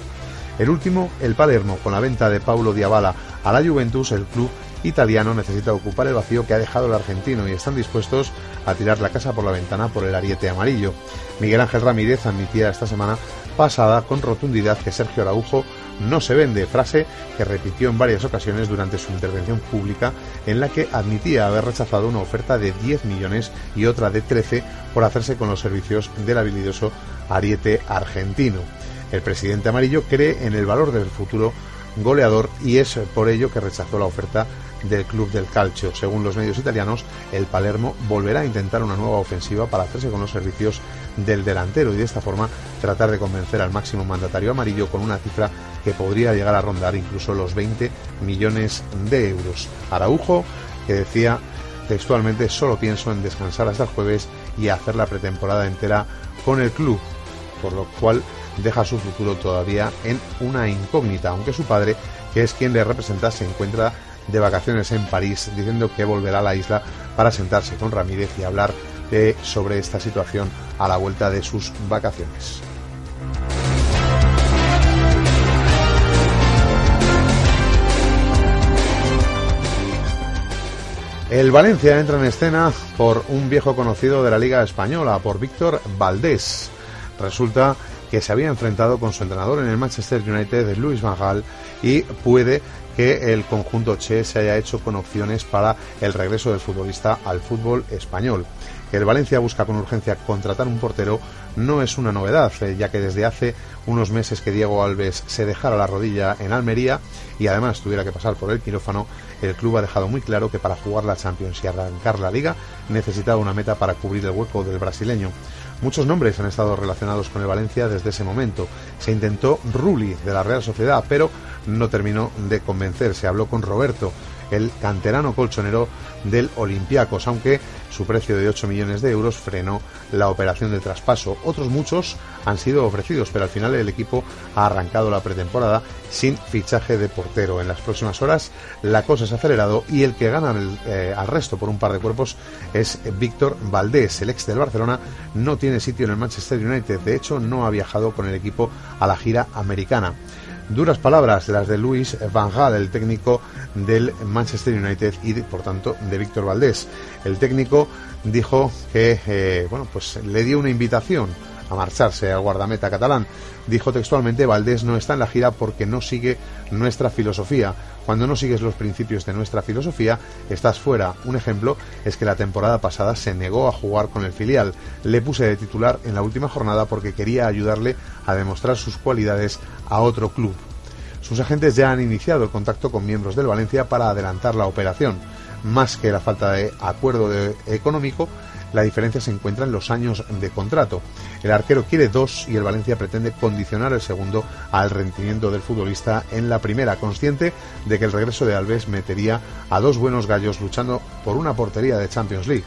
El último, el Palermo, con la venta de Paulo Diabala a la Juventus, el club italiano necesita ocupar el vacío que ha dejado el argentino y están dispuestos a tirar la casa por la ventana por el ariete amarillo. Miguel Ángel Ramírez admitía esta semana pasada con rotundidad que Sergio Araujo no se vende, frase que repitió en varias ocasiones durante su intervención pública en la que admitía haber rechazado una oferta de 10 millones y otra de 13 por hacerse con los servicios del habilidoso ariete argentino. El presidente amarillo cree en el valor del futuro goleador y es por ello que rechazó la oferta del club del calcio. Según los medios italianos, el Palermo volverá a intentar una nueva ofensiva para hacerse con los servicios del delantero y de esta forma tratar de convencer al máximo mandatario amarillo con una cifra que podría llegar a rondar incluso los 20 millones de euros. Araujo, que decía textualmente, solo pienso en descansar hasta el jueves y hacer la pretemporada entera con el club, por lo cual deja su futuro todavía en una incógnita, aunque su padre, que es quien le representa, se encuentra de vacaciones en París, diciendo que volverá a la isla para sentarse con Ramírez y hablar de, sobre esta situación a la vuelta de sus vacaciones. El Valencia entra en escena por un viejo conocido de la Liga Española, por Víctor Valdés. Resulta que se había enfrentado con su entrenador en el Manchester United, Luis Van y puede que el conjunto Che se haya hecho con opciones para el regreso del futbolista al fútbol español. Que el Valencia busca con urgencia contratar un portero no es una novedad, eh, ya que desde hace unos meses que Diego Alves se dejara la rodilla en Almería y además tuviera que pasar por el quirófano, el club ha dejado muy claro que para jugar la Champions y arrancar la liga necesitaba una meta para cubrir el hueco del brasileño. Muchos nombres han estado relacionados con el Valencia desde ese momento. Se intentó Rulli de la Real Sociedad, pero no terminó de convencer. Se habló con Roberto, el canterano colchonero del Olympiacos, aunque su precio de 8 millones de euros frenó la operación de traspaso. Otros muchos han sido ofrecidos, pero al final el equipo ha arrancado la pretemporada sin fichaje de portero. En las próximas horas la cosa se ha acelerado y el que gana eh, al resto por un par de cuerpos es Víctor Valdés. El ex del Barcelona no tiene sitio en el Manchester United. De hecho, no ha viajado con el equipo a la gira americana. Duras palabras las de Luis Van Gaal, el técnico del Manchester United y por tanto de Víctor Valdés. El técnico dijo que eh, bueno, pues le dio una invitación a marcharse al guardameta catalán. Dijo textualmente, Valdés no está en la gira porque no sigue nuestra filosofía. Cuando no sigues los principios de nuestra filosofía, estás fuera. Un ejemplo es que la temporada pasada se negó a jugar con el filial. Le puse de titular en la última jornada porque quería ayudarle a demostrar sus cualidades a otro club. Sus agentes ya han iniciado el contacto con miembros del Valencia para adelantar la operación. Más que la falta de acuerdo económico, la diferencia se encuentra en los años de contrato. El arquero quiere dos y el Valencia pretende condicionar el segundo al rendimiento del futbolista en la primera, consciente de que el regreso de Alves metería a dos buenos gallos luchando por una portería de Champions League.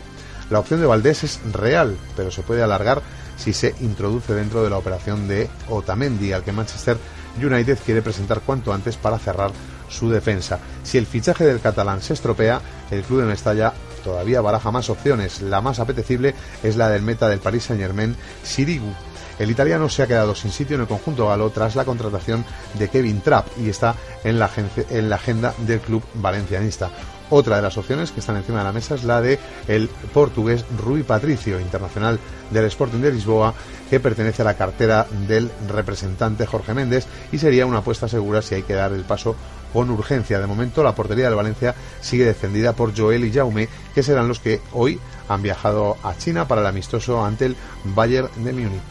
La opción de Valdés es real, pero se puede alargar si se introduce dentro de la operación de Otamendi, al que Manchester United quiere presentar cuanto antes para cerrar su defensa. Si el fichaje del catalán se estropea, el club de Mestalla todavía baraja más opciones. La más apetecible es la del meta del Paris Saint-Germain, Sirigu. El italiano se ha quedado sin sitio en el conjunto galo tras la contratación de Kevin Trapp y está en la, en la agenda del club valencianista. Otra de las opciones que están encima de la mesa es la de el portugués Rui Patricio, internacional del Sporting de Lisboa, que pertenece a la cartera del representante Jorge Méndez y sería una apuesta segura si hay que dar el paso con urgencia. De momento, la portería del Valencia sigue defendida por Joel y Jaume, que serán los que hoy han viajado a China para el amistoso ante el Bayern de Múnich.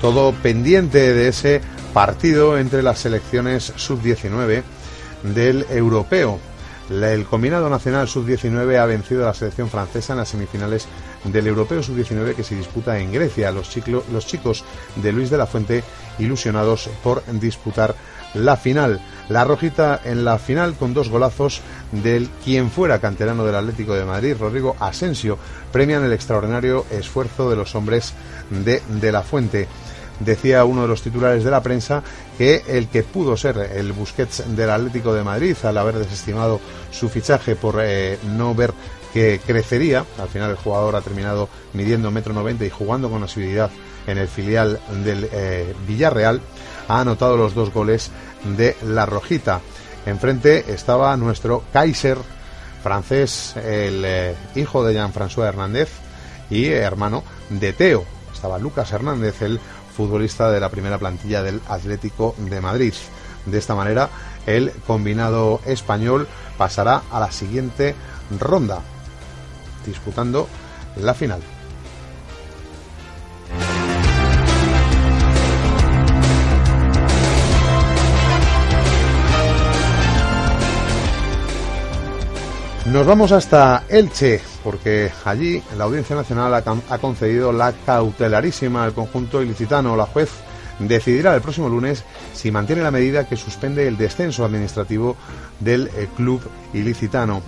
Todo pendiente de ese partido entre las selecciones sub-19 del europeo. El combinado nacional sub-19 ha vencido a la selección francesa en las semifinales del europeo sub-19 que se disputa en Grecia. Los, los chicos de Luis de la Fuente ilusionados por disputar la final. La rojita en la final con dos golazos del quien fuera canterano del Atlético de Madrid, Rodrigo Asensio, premian el extraordinario esfuerzo de los hombres de, de la Fuente decía uno de los titulares de la prensa que el que pudo ser el Busquets del Atlético de Madrid al haber desestimado su fichaje por eh, no ver que crecería, al final el jugador ha terminado midiendo metro noventa y jugando con asiduidad en el filial del eh, Villarreal, ha anotado los dos goles de la Rojita. Enfrente estaba nuestro Kaiser francés, el eh, hijo de Jean-François Hernández y hermano de Teo. Estaba Lucas Hernández, el futbolista de la primera plantilla del Atlético de Madrid. De esta manera, el combinado español pasará a la siguiente ronda, disputando la final. Nos vamos hasta Elche, porque allí la Audiencia Nacional ha, concedido la cautelarísima al conjunto ilicitano. La juez decidirá el próximo lunes si mantiene la medida que suspende el descenso administrativo del eh, club ilicitano.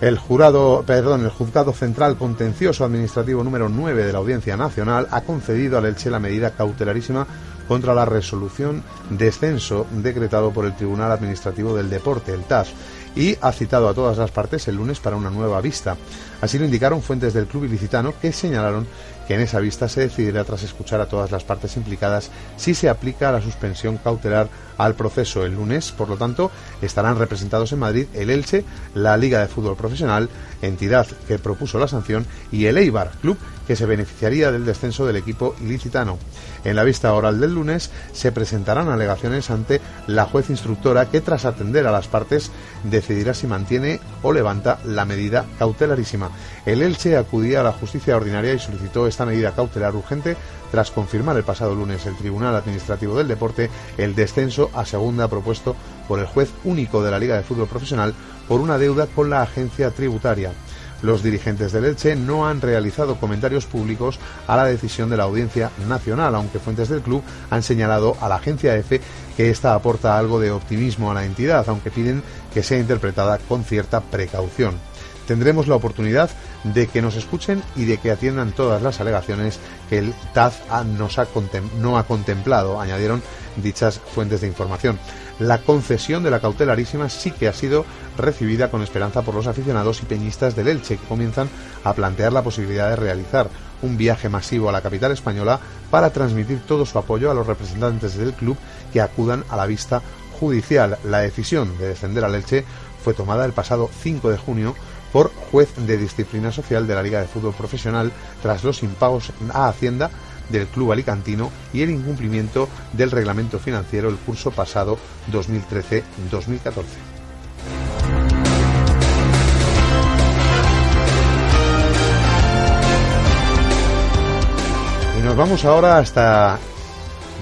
El jurado, perdón, el juzgado central contencioso administrativo número 9 de la Audiencia Nacional ha concedido al Elche la medida cautelarísima contra la resolución descenso decretado por el Tribunal Administrativo del Deporte, el TAS y ha citado a todas las partes el lunes para una nueva vista. Así lo indicaron fuentes del club ilicitano que señalaron que en esa vista se decidirá tras escuchar a todas las partes implicadas si se aplica la suspensión cautelar al proceso el lunes. Por lo tanto, estarán representados en Madrid el Elche, la Liga de Fútbol Profesional, entidad que propuso la sanción, y el Eibar, club que se beneficiaría del descenso del equipo ilicitano. En la vista oral del lunes se presentarán alegaciones ante la juez instructora que tras atender a las partes decidirá si mantiene o levanta la medida cautelarísima. El Elche acudía a la justicia ordinaria y solicitó esta medida cautelar urgente tras confirmar el pasado lunes el Tribunal Administrativo del Deporte el descenso a segunda propuesto por el juez único de la Liga de Fútbol Profesional por una deuda con la agencia tributaria. Los dirigentes del Elche no han realizado comentarios públicos a la decisión de la Audiencia Nacional, aunque fuentes del club han señalado a la agencia EFE que esta aporta algo de optimismo a la entidad, aunque piden que sea interpretada con cierta precaución tendremos la oportunidad de que nos escuchen y de que atiendan todas las alegaciones que el TAZ nos ha no ha contemplado, añadieron dichas fuentes de información. La concesión de la cautelarísima sí que ha sido recibida con esperanza por los aficionados y peñistas del Elche, que comienzan a plantear la posibilidad de realizar un viaje masivo a la capital española para transmitir todo su apoyo a los representantes del club que acudan a la vista judicial. La decisión de defender al Elche fue tomada el pasado 5 de junio por juez de disciplina social de la Liga de Fútbol Profesional tras los impagos a Hacienda del club alicantino y el incumplimiento del reglamento financiero el curso pasado 2013-2014. Y nos vamos ahora hasta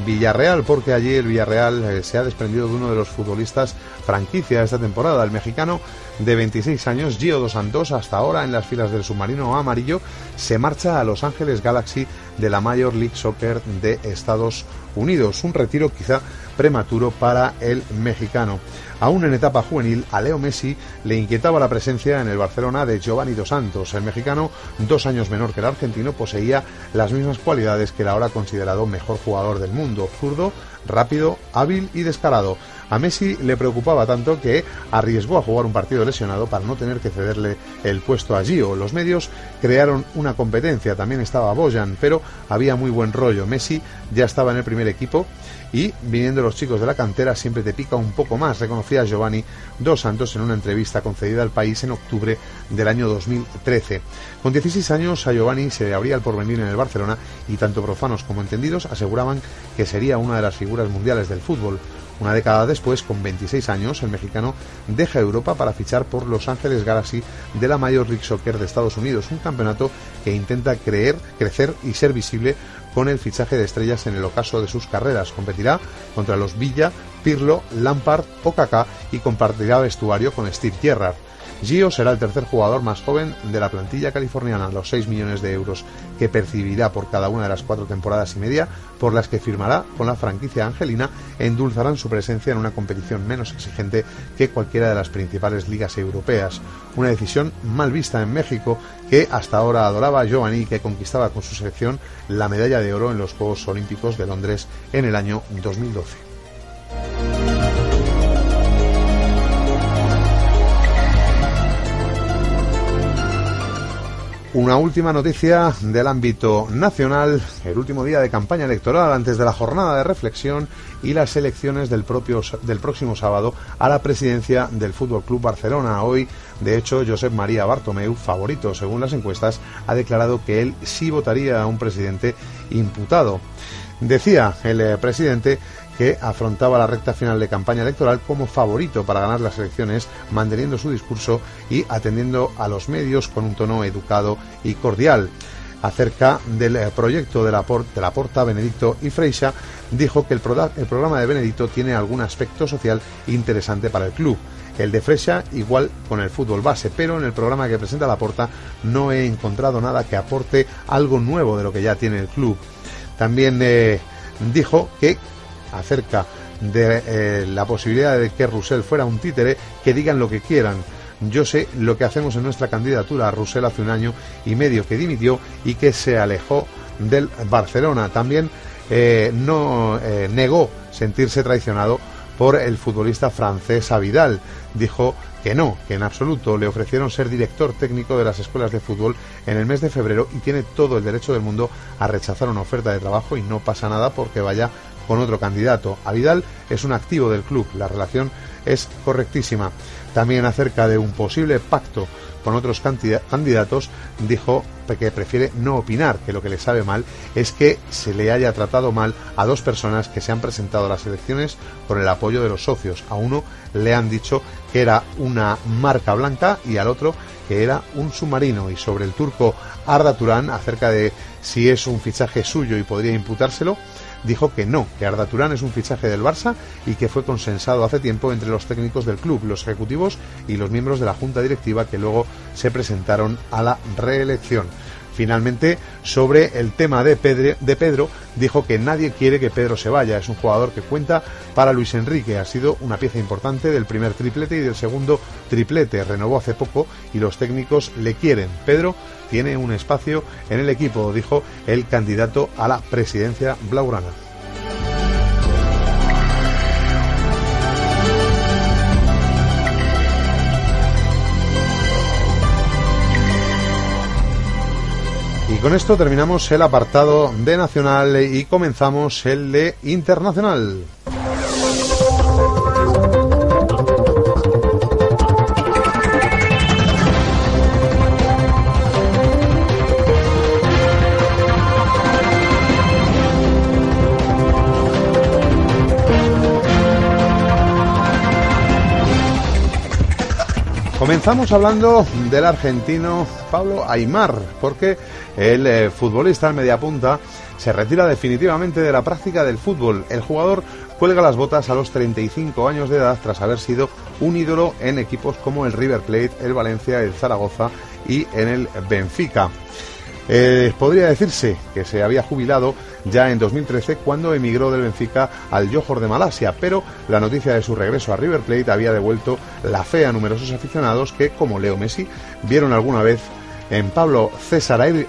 Villarreal, porque allí el Villarreal eh, se ha desprendido de uno de los futbolistas franquicia de esta temporada, el mexicano de 26 años, Gio Dos Santos, hasta ahora en las filas del submarino amarillo, se marcha a Los Ángeles Galaxy de la Major League Soccer de Estados Unidos. Un retiro quizá prematuro para el mexicano. Aún en etapa juvenil, a Leo Messi le inquietaba la presencia en el Barcelona de Giovanni Dos Santos. El mexicano, dos años menor que el argentino, poseía las mismas cualidades que el ahora considerado mejor jugador del mundo. Zurdo, rápido, hábil y descarado. A Messi le preocupaba tanto que arriesgó a jugar un partido lesionado para no tener que cederle el puesto a Gio. Los medios crearon una competencia, también estaba Boyan, pero había muy buen rollo. Messi ya estaba en el primer equipo y viniendo los chicos de la cantera siempre te pica un poco más, reconocía Giovanni Dos Santos en una entrevista concedida al país en octubre del año 2013. Con 16 años a Giovanni se le abría el porvenir en el Barcelona y tanto profanos como entendidos aseguraban que sería una de las figuras mundiales del fútbol. Una década después, con 26 años, el mexicano deja Europa para fichar por Los Ángeles Galaxy de la Major League Soccer de Estados Unidos, un campeonato que intenta creer, crecer y ser visible con el fichaje de estrellas en el ocaso de sus carreras. Competirá contra los Villa, Pirlo, Lampard o Kaká y compartirá vestuario con Steve Gerrard. Gio será el tercer jugador más joven de la plantilla californiana, los 6 millones de euros que percibirá por cada una de las cuatro temporadas y media por las que firmará con la franquicia angelina endulzarán su presencia en una competición menos exigente que cualquiera de las principales ligas europeas. Una decisión mal vista en México que hasta ahora adoraba a Giovanni que conquistaba con su selección la medalla de oro en los Juegos Olímpicos de Londres en el año 2012. Una última noticia del ámbito nacional, el último día de campaña electoral antes de la jornada de reflexión y las elecciones del, propio, del próximo sábado a la presidencia del Fútbol Club Barcelona. Hoy, de hecho, Josep María Bartomeu, favorito según las encuestas, ha declarado que él sí votaría a un presidente imputado. Decía el eh, presidente que afrontaba la recta final de campaña electoral como favorito para ganar las elecciones, manteniendo su discurso y atendiendo a los medios con un tono educado y cordial. Acerca del eh, proyecto de la, de la Porta, Benedicto y Freixa, dijo que el, el programa de Benedicto tiene algún aspecto social interesante para el club. El de Freixa igual con el fútbol base, pero en el programa que presenta la Porta no he encontrado nada que aporte algo nuevo de lo que ya tiene el club. También eh, dijo que acerca de eh, la posibilidad de que Russell fuera un títere, que digan lo que quieran. Yo sé lo que hacemos en nuestra candidatura. Russell hace un año y medio que dimitió y que se alejó del Barcelona. También eh, no eh, negó sentirse traicionado por el futbolista francés Avidal. Dijo que no, que en absoluto le ofrecieron ser director técnico de las escuelas de fútbol en el mes de febrero y tiene todo el derecho del mundo a rechazar una oferta de trabajo y no pasa nada porque vaya con otro candidato. A Vidal es un activo del club, la relación es correctísima. También acerca de un posible pacto con otros candidatos, dijo que prefiere no opinar, que lo que le sabe mal es que se le haya tratado mal a dos personas que se han presentado a las elecciones con el apoyo de los socios. A uno le han dicho que era una marca blanca y al otro que era un submarino. Y sobre el turco Arda Turán, acerca de si es un fichaje suyo y podría imputárselo, dijo que no, que Arda Turán es un fichaje del Barça y que fue consensado hace tiempo entre los técnicos del club, los ejecutivos y los miembros de la junta directiva que luego se presentaron a la reelección. Finalmente, sobre el tema de Pedro, de Pedro, dijo que nadie quiere que Pedro se vaya. Es un jugador que cuenta para Luis Enrique. Ha sido una pieza importante del primer triplete y del segundo triplete. Renovó hace poco y los técnicos le quieren. Pedro tiene un espacio en el equipo, dijo el candidato a la presidencia blaugrana. Y con esto terminamos el apartado de Nacional y comenzamos el de Internacional. Comenzamos hablando del argentino Pablo Aymar, porque el eh, futbolista al mediapunta se retira definitivamente de la práctica del fútbol. El jugador cuelga las botas a los 35 años de edad tras haber sido un ídolo en equipos como el River Plate, el Valencia, el Zaragoza y en el Benfica. Eh, podría decirse que se había jubilado ya en 2013 cuando emigró del Benfica al Johor de Malasia, pero la noticia de su regreso a River Plate había devuelto la fe a numerosos aficionados que, como Leo Messi, vieron alguna vez en Pablo César, Ay-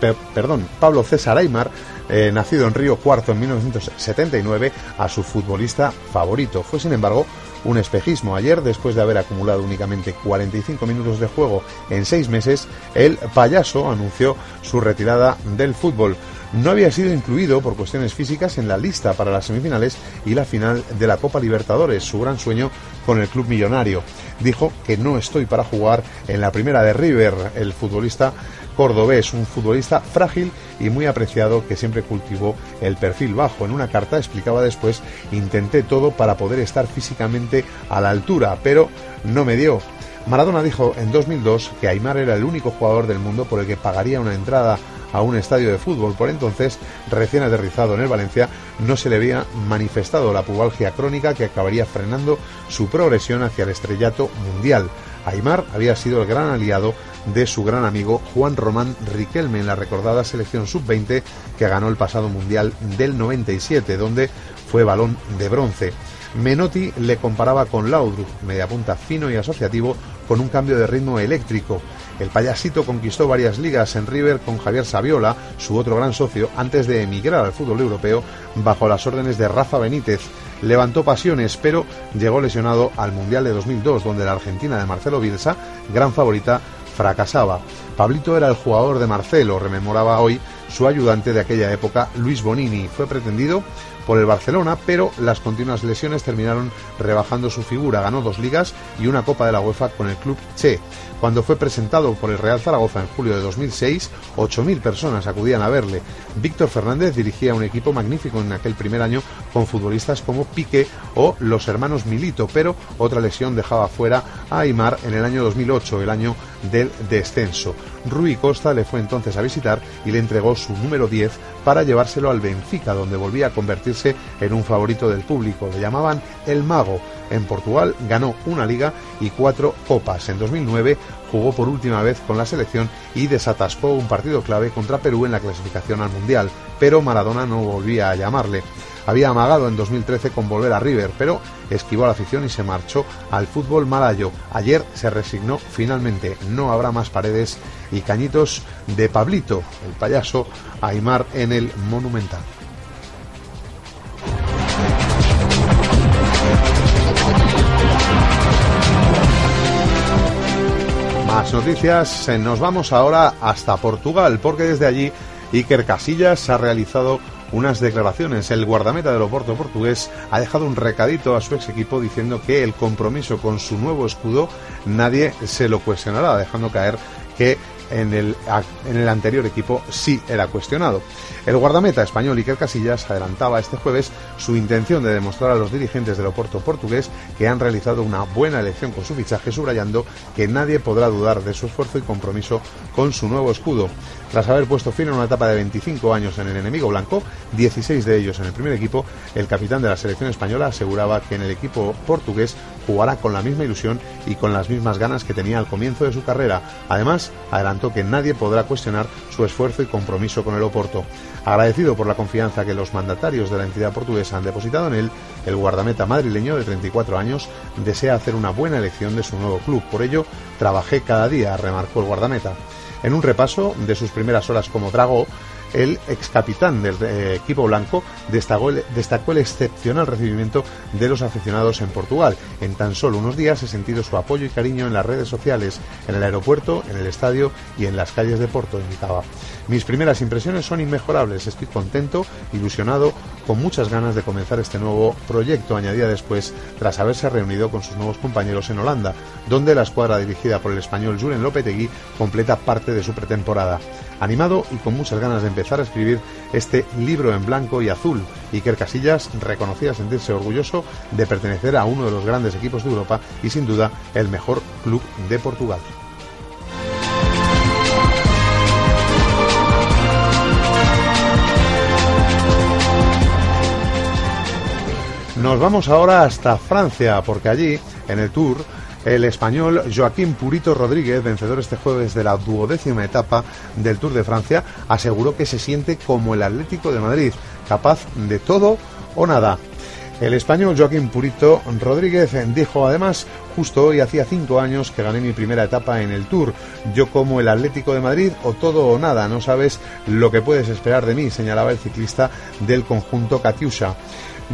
per- perdón, Pablo César Aymar, eh, nacido en Río Cuarto en 1979, a su futbolista favorito. Fue, sin embargo, un espejismo. Ayer, después de haber acumulado únicamente 45 minutos de juego en seis meses, el payaso anunció su retirada del fútbol. No había sido incluido por cuestiones físicas en la lista para las semifinales y la final de la Copa Libertadores, su gran sueño con el club millonario. Dijo que no estoy para jugar en la primera de River. El futbolista cordobés, un futbolista frágil y muy apreciado que siempre cultivó el perfil bajo. En una carta explicaba después, intenté todo para poder estar físicamente a la altura, pero no me dio. Maradona dijo en 2002 que Aymar era el único jugador del mundo por el que pagaría una entrada a un estadio de fútbol. Por entonces, recién aterrizado en el Valencia, no se le había manifestado la pubalgia crónica que acabaría frenando su progresión hacia el estrellato mundial. Aymar había sido el gran aliado de su gran amigo Juan Román Riquelme en la recordada selección sub-20 que ganó el pasado mundial del 97, donde fue balón de bronce. Menotti le comparaba con Laudrup, mediapunta fino y asociativo, con un cambio de ritmo eléctrico. El payasito conquistó varias ligas en River con Javier Saviola, su otro gran socio, antes de emigrar al fútbol europeo bajo las órdenes de Rafa Benítez. Levantó pasiones, pero llegó lesionado al Mundial de 2002, donde la Argentina de Marcelo Bielsa, gran favorita, fracasaba. Pablito era el jugador de Marcelo, rememoraba hoy su ayudante de aquella época, Luis Bonini. Fue pretendido por el Barcelona, pero las continuas lesiones terminaron rebajando su figura. Ganó dos ligas y una Copa de la UEFA con el club Che. Cuando fue presentado por el Real Zaragoza en julio de 2006, 8.000 personas acudían a verle. Víctor Fernández dirigía un equipo magnífico en aquel primer año con futbolistas como Pique o los hermanos Milito, pero otra lesión dejaba fuera a Aymar en el año 2008, el año del descenso. Rui Costa le fue entonces a visitar y le entregó su número 10 para llevárselo al Benfica, donde volvía a convertirse en un favorito del público. Le llamaban el mago. En Portugal ganó una liga y cuatro copas. En 2009 jugó por última vez con la selección y desatascó un partido clave contra Perú en la clasificación al Mundial, pero Maradona no volvía a llamarle. Había amagado en 2013 con volver a River, pero esquivó la afición y se marchó al fútbol malayo. Ayer se resignó finalmente. No habrá más paredes y cañitos de Pablito, el payaso, Aymar en el Monumental. Más noticias, eh, nos vamos ahora hasta Portugal, porque desde allí Iker Casillas ha realizado unas declaraciones. El guardameta del Oporto portugués ha dejado un recadito a su ex equipo diciendo que el compromiso con su nuevo escudo nadie se lo cuestionará, dejando caer que en el, en el anterior equipo sí era cuestionado. El guardameta español Iker Casillas adelantaba este jueves su intención de demostrar a los dirigentes del Oporto portugués que han realizado una buena elección con su fichaje, subrayando que nadie podrá dudar de su esfuerzo y compromiso con su nuevo escudo. Tras haber puesto fin a una etapa de 25 años en el enemigo blanco, 16 de ellos en el primer equipo, el capitán de la selección española aseguraba que en el equipo portugués jugará con la misma ilusión y con las mismas ganas que tenía al comienzo de su carrera. Además, adelantó que nadie podrá cuestionar su esfuerzo y compromiso con el Oporto. Agradecido por la confianza que los mandatarios de la entidad portuguesa han depositado en él, el guardameta madrileño de 34 años desea hacer una buena elección de su nuevo club. Por ello, trabajé cada día, remarcó el guardameta. En un repaso de sus primeras horas como Drago, el ex capitán del eh, equipo blanco destacó el, excepcional recibimiento de los aficionados en Portugal. En tan solo unos días he sentido su apoyo y cariño en las redes sociales, en el aeropuerto, en el estadio y en las calles de Porto, indicaba. Mis primeras impresiones son inmejorables, estoy contento, ilusionado, con muchas ganas de comenzar este nuevo proyecto, añadía después, tras haberse reunido con sus nuevos compañeros en Holanda, donde la escuadra dirigida por el español Julen Lopetegui completa parte de su pretemporada. Animado y con muchas ganas de empezar a escribir este libro en blanco y azul, Iker Casillas reconocía sentirse orgulloso de pertenecer a uno de los grandes equipos de Europa y sin duda el mejor club de Portugal. Nos vamos ahora hasta Francia, porque allí, en el Tour, el español Joaquín Purito Rodríguez, vencedor este jueves de la duodécima etapa del Tour de Francia, aseguró que se siente como el Atlético de Madrid, capaz de todo o nada. El español Joaquín Purito Rodríguez dijo además, justo hoy hacía cinco años que gané mi primera etapa en el Tour. Yo como el Atlético de Madrid o todo o nada, no sabes lo que puedes esperar de mí, señalaba el ciclista del conjunto Katiusha.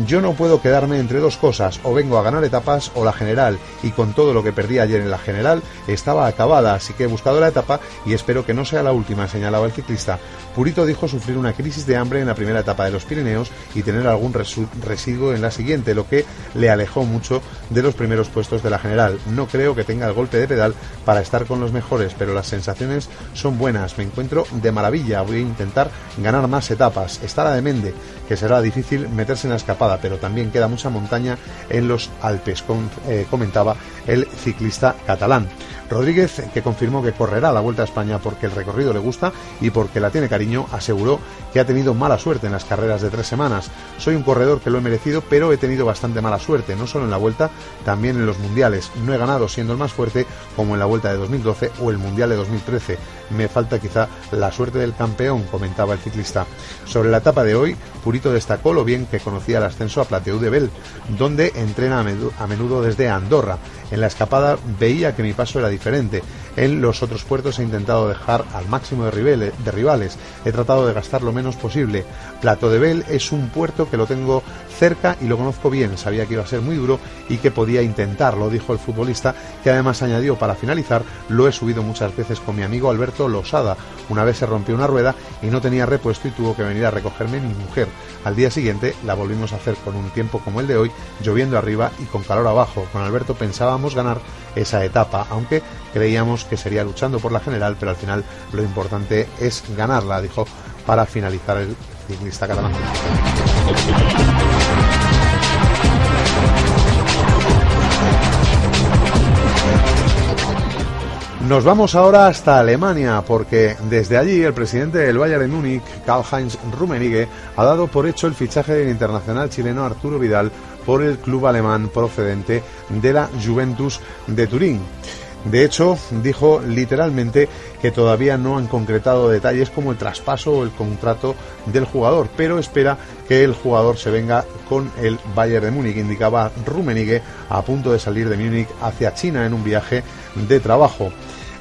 Yo no puedo quedarme entre dos cosas, o vengo a ganar etapas o la general, y con todo lo que perdí ayer en la general estaba acabada, así que he buscado la etapa y espero que no sea la última, señalaba el ciclista. Purito dijo sufrir una crisis de hambre en la primera etapa de los Pirineos y tener algún residuo en la siguiente, lo que le alejó mucho de los primeros puestos de la general. No creo que tenga el golpe de pedal para estar con los mejores, pero las sensaciones son buenas. Me encuentro de maravilla. Voy a intentar ganar más etapas. Estará de Mende, que será difícil meterse en la escapada pero también queda mucha montaña en los Alpes, eh, comentaba el ciclista catalán. Rodríguez, que confirmó que correrá la Vuelta a España porque el recorrido le gusta y porque la tiene cariño, aseguró que ha tenido mala suerte en las carreras de tres semanas. Soy un corredor que lo he merecido, pero he tenido bastante mala suerte, no solo en la Vuelta, también en los Mundiales. No he ganado siendo el más fuerte como en la Vuelta de 2012 o el Mundial de 2013. Me falta quizá la suerte del campeón, comentaba el ciclista. Sobre la etapa de hoy, Purito destacó lo bien que conocía el ascenso a Plateau de Bel, donde entrena a menudo desde Andorra. En la escapada veía que mi paso era diferente. En los otros puertos he intentado dejar al máximo de, rivales. He tratado de gastar lo menos posible. Plato de Bel es un puerto que lo tengo cerca y lo conozco bien. Sabía que iba a ser muy duro y que podía intentarlo, dijo el futbolista, que además añadió para finalizar, lo he subido muchas veces con mi amigo Alberto Losada. Una vez se rompió una rueda y no tenía repuesto y tuvo que venir a recogerme mi mujer. Al día siguiente la volvimos a hacer con un tiempo como el de hoy, lloviendo arriba y con calor abajo. Con Alberto pensábamos ganar esa etapa, aunque creíamos que sería luchando por la general, pero al final lo importante es ganarla, dijo para finalizar el ciclista catalán. Nos vamos ahora hasta Alemania porque desde allí el presidente del Bayern de Múnich, Karl-Heinz Rummenigge, ha dado por hecho el fichaje del internacional chileno Arturo Vidal por el club alemán procedente de la Juventus de Turín. De hecho, dijo literalmente que todavía no han concretado detalles como el traspaso o el contrato del jugador, pero espera que el jugador se venga con el Bayern de Múnich, indicaba Rummenigge a punto de salir de Múnich hacia China en un viaje de trabajo.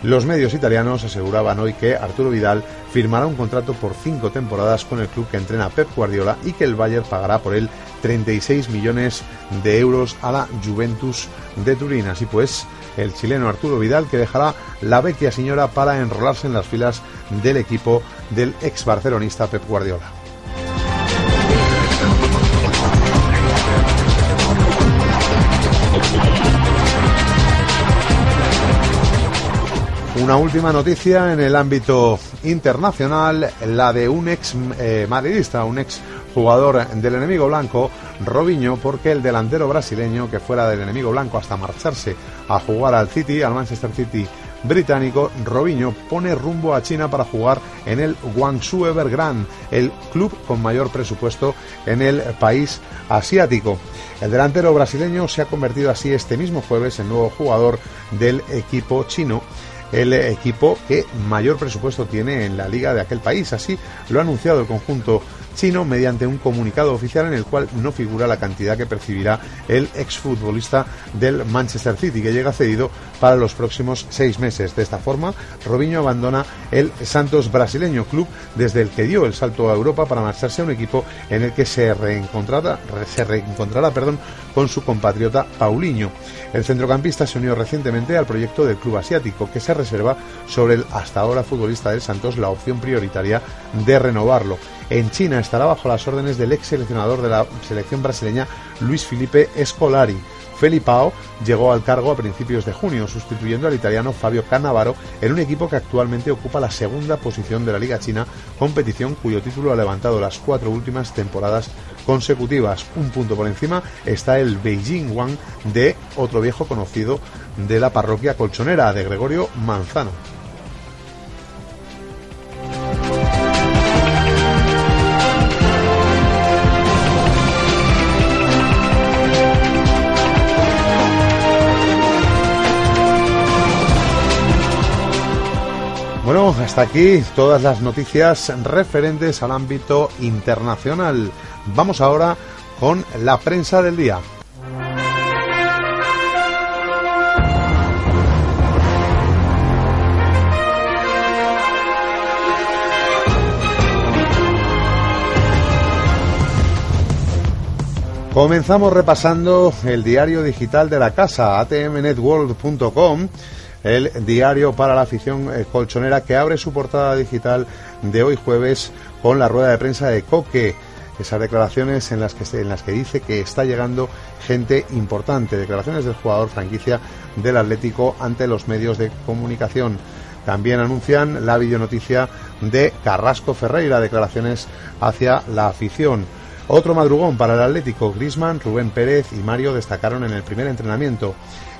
Los medios italianos aseguraban hoy que Arturo Vidal firmará un contrato por cinco temporadas con el club que entrena Pep Guardiola y que el Bayern pagará por él 36 millones de euros a la Juventus de Turín. Así pues, el chileno Arturo Vidal que dejará la vecchia señora para enrolarse en las filas del equipo del ex barcelonista Pep Guardiola. Una última noticia en el ámbito internacional, la de un ex eh, madridista, un ex jugador del enemigo blanco, Robinho, porque el delantero brasileño que fuera del enemigo blanco hasta marcharse a jugar al City, al Manchester City británico, Robinho pone rumbo a China para jugar en el Guangzhou Evergrande, el club con mayor presupuesto en el país asiático. El delantero brasileño se ha convertido así este mismo jueves en nuevo jugador del equipo chino el equipo que mayor presupuesto tiene en la liga de aquel país. Así lo ha anunciado el conjunto chino mediante un comunicado oficial en el cual no figura la cantidad que percibirá el exfutbolista del Manchester City, que llega cedido para los próximos seis meses. De esta forma, Robinho abandona el Santos brasileño club desde el que dio el salto a Europa para marcharse a un equipo en el que se reencontrará, se reencontrará perdón, con su compatriota Paulinho. El centrocampista se unió recientemente al proyecto del club asiático, que se reserva sobre el hasta ahora futbolista del Santos la opción prioritaria de renovarlo. En China estará bajo las órdenes del ex seleccionador de la selección brasileña Luis Felipe Scolari. Felipao llegó al cargo a principios de junio, sustituyendo al italiano Fabio Cannavaro en un equipo que actualmente ocupa la segunda posición de la Liga China, competición cuyo título ha levantado las cuatro últimas temporadas consecutivas. Un punto por encima está el Beijing Wang de otro viejo conocido de la parroquia colchonera, de Gregorio Manzano. Bueno, hasta aquí todas las noticias referentes al ámbito internacional. Vamos ahora con la prensa del día. Comenzamos repasando el diario digital de la casa, atmnetworld.com el diario para la afición colchonera que abre su portada digital de hoy jueves con la rueda de prensa de Coque. Esas declaraciones en las que, en las que dice que está llegando gente importante. Declaraciones del jugador franquicia del Atlético ante los medios de comunicación. También anuncian la videonoticia de Carrasco Ferreira, declaraciones hacia la afición. Otro madrugón para el Atlético, Grisman, Rubén Pérez y Mario destacaron en el primer entrenamiento.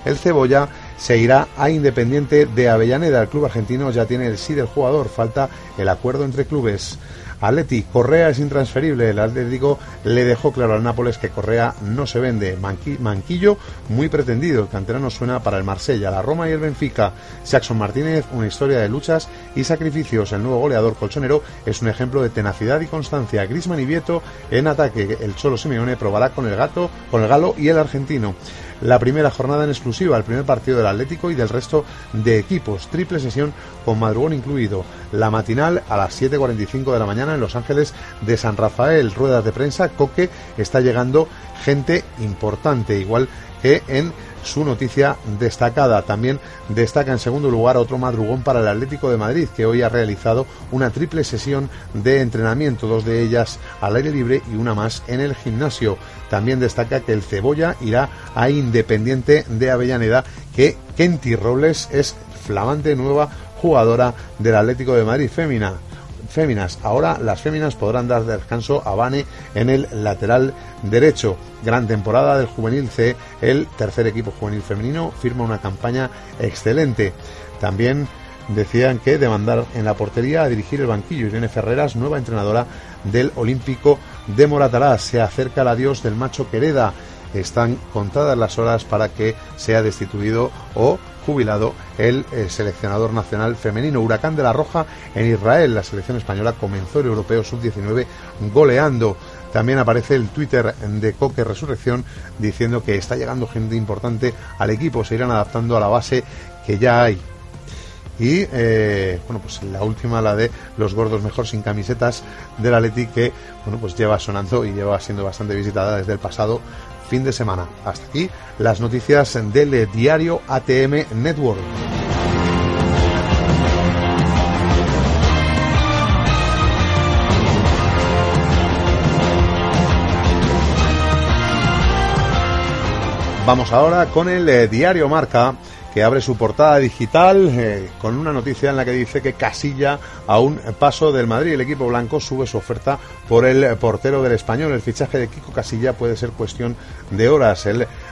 El Cebolla se irá a Independiente de Avellaneda. El club argentino ya tiene el sí del jugador, falta el acuerdo entre clubes. Atleti, Correa es intransferible. El Atlético le dejó claro al Nápoles que Correa no se vende. Manquillo, muy pretendido. El canterano suena para el Marsella, la Roma y el Benfica. Jackson Martínez, una historia de luchas y sacrificios. El nuevo goleador colchonero es un ejemplo de tenacidad y constancia. Grisman y Vieto en ataque. El Cholo Simeone probará con el gato, con el galo y el argentino la primera jornada en exclusiva, el primer partido del Atlético y del resto de equipos. Triple sesión con madrugón incluido. La matinal a las 7.45 de la mañana en Los Ángeles de San Rafael. Ruedas de prensa. Coque está llegando gente importante, igual que en su noticia destacada. También destaca en segundo lugar otro madrugón para el Atlético de Madrid, que hoy ha realizado una triple sesión de entrenamiento, dos de ellas al aire libre y una más en el gimnasio. También destaca que el Cebolla irá a Independiente de Avellaneda, que Kenty Robles es flamante nueva jugadora del Atlético de Madrid fémina féminas. Ahora las féminas podrán dar descanso a Bane en el lateral derecho. Gran temporada del juvenil C. El tercer equipo juvenil femenino firma una campaña excelente. También decían que demandar en la portería a dirigir el banquillo. Irene Ferreras, nueva entrenadora del Olímpico de Moratalá. Se acerca el adiós del macho Quereda. Están contadas las horas para que sea destituido o jubilado el eh, seleccionador nacional femenino. Huracán de la Roja en Israel. La selección española comenzó el europeo sub-19 goleando. También aparece el Twitter de Coque Resurrección diciendo que está llegando gente importante al equipo. Se irán adaptando a la base que ya hay. Y eh, bueno, pues la última, la de los gordos mejor sin camisetas de la Leti, que bueno, pues lleva sonando y lleva siendo bastante visitada desde el pasado fin de semana. Hasta aquí las noticias del diario ATM Network. Vamos ahora con el eh, diario Marca que abre su portada digital eh, con una noticia en la que dice que Casilla a un paso del Madrid. El equipo blanco sube su oferta por el portero del español. El fichaje de Kiko Casilla puede ser cuestión de horas.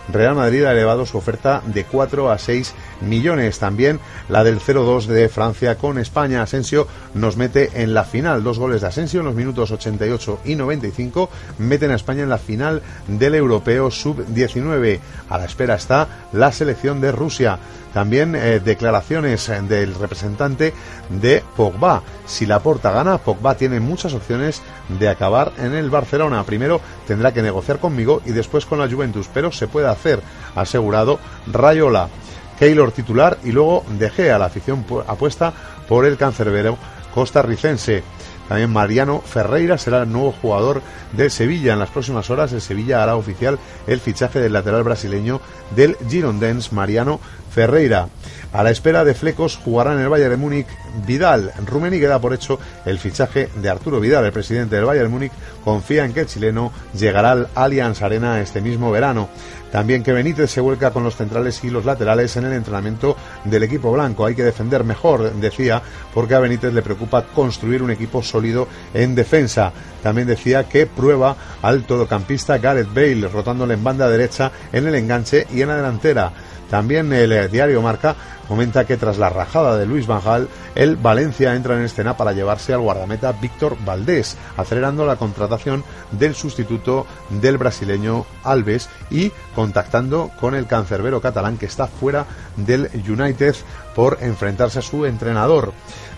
Real Madrid ha elevado su oferta de 4 a 6 millones. También la del 0-2 de Francia con España. Asensio nos mete en la final. Dos goles de Asensio en los minutos 88 y 95 meten a España en la final del Europeo Sub-19. A la espera está la selección de Rusia. También eh, declaraciones eh, del representante de Pogba. Si la porta gana, Pogba tiene muchas opciones de acabar en el Barcelona. Primero tendrá que negociar conmigo y después con la Juventus, pero se puede hacer, asegurado Rayola. Keylor titular y luego dejé a la afición apuesta por el cancerbero costarricense. También Mariano Ferreira será el nuevo jugador del Sevilla. En las próximas horas el Sevilla hará oficial el fichaje del lateral brasileño del Girondins, Mariano Ferreira. A la espera de flecos jugará en el Bayern de Múnich Vidal. Rumeni queda por hecho el fichaje de Arturo Vidal. El presidente del Bayern de Múnich confía en que el chileno llegará al Allianz Arena este mismo verano. También que Benítez se vuelca con los centrales y los laterales en el entrenamiento del equipo blanco. Hay que defender mejor, decía, porque a Benítez le preocupa construir un equipo sólido en defensa. También decía que prueba al todocampista Gareth Bale, rotándole en banda derecha en el enganche y en la delantera. También el eh, diario Marca comenta que tras la rajada de Luis Van Gaal, el Valencia entra en escena para llevarse al guardameta Víctor Valdés, acelerando la contratación del sustituto del brasileño Alves y contactando con el cancerbero catalán que está fuera del United por enfrentarse a su entrenador.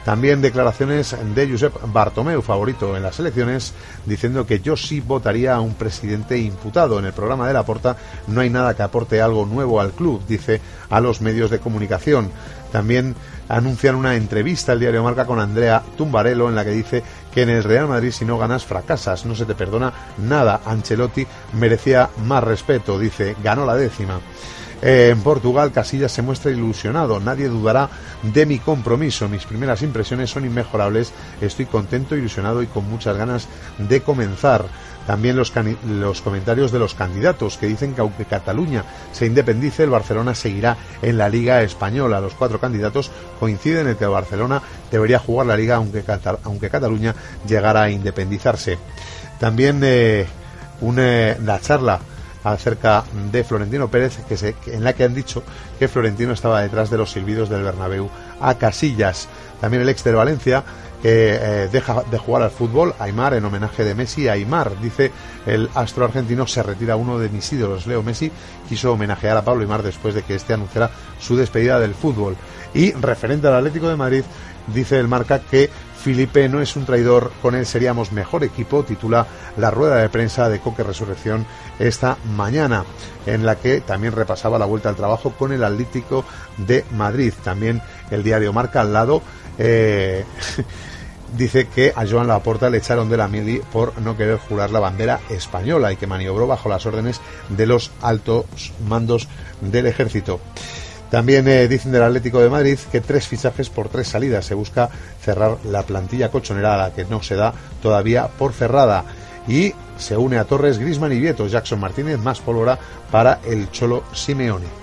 También declaraciones de Josep Bartomeu, favorito en las elecciones, diciendo que yo sí votaría a un presidente imputado. En el programa de la Porta no hay nada que aporte algo nuevo al club, dice a los medios de comunicación. También anuncian una entrevista al diario Marca con Andrea Tumbarello en la que dice que en el Real Madrid si no ganas fracasas, no se te perdona nada. Ancelotti merecía más respeto, dice, ganó la décima. En Portugal, Casillas se muestra ilusionado. Nadie dudará de mi compromiso. Mis primeras impresiones son inmejorables. Estoy contento, ilusionado y con muchas ganas de comenzar. También los, los comentarios de los candidatos que dicen que aunque Cataluña se independice, el Barcelona seguirá en la Liga Española. Los cuatro candidatos coinciden en que el Barcelona debería jugar la Liga aunque, aunque Cataluña llegara a independizarse. También eh, una- la charla acerca de Florentino Pérez, que se- en la que han dicho que Florentino estaba detrás de los silbidos del Bernabéu a Casillas. También el ex del Valencia que eh, deja de jugar al fútbol, Aymar, en homenaje de Messi Aymar. Dice el astro argentino se retira uno de mis ídolos. Leo Messi quiso homenajear a Pablo Aymar después de que este anunciara su despedida del fútbol. Y referente al Atlético de Madrid, dice el marca que Felipe no es un traidor, con él seríamos mejor equipo, titula la rueda de prensa de Coque Resurrección esta mañana, en la que también repasaba la vuelta al trabajo con el Atlético de Madrid. También el diario Marca al lado. eh, dice que a Joan Laporta le echaron de la mili por no querer jurar la bandera española y que maniobró bajo las órdenes de los altos mandos del ejército. También eh, dicen del Atlético de Madrid que tres fichajes por tres salidas. Se busca cerrar la plantilla colchonera a la que no se da todavía por cerrada. Y se une a Torres, Grisman y Vieto. Jackson Martínez más pólvora para el Cholo Simeone.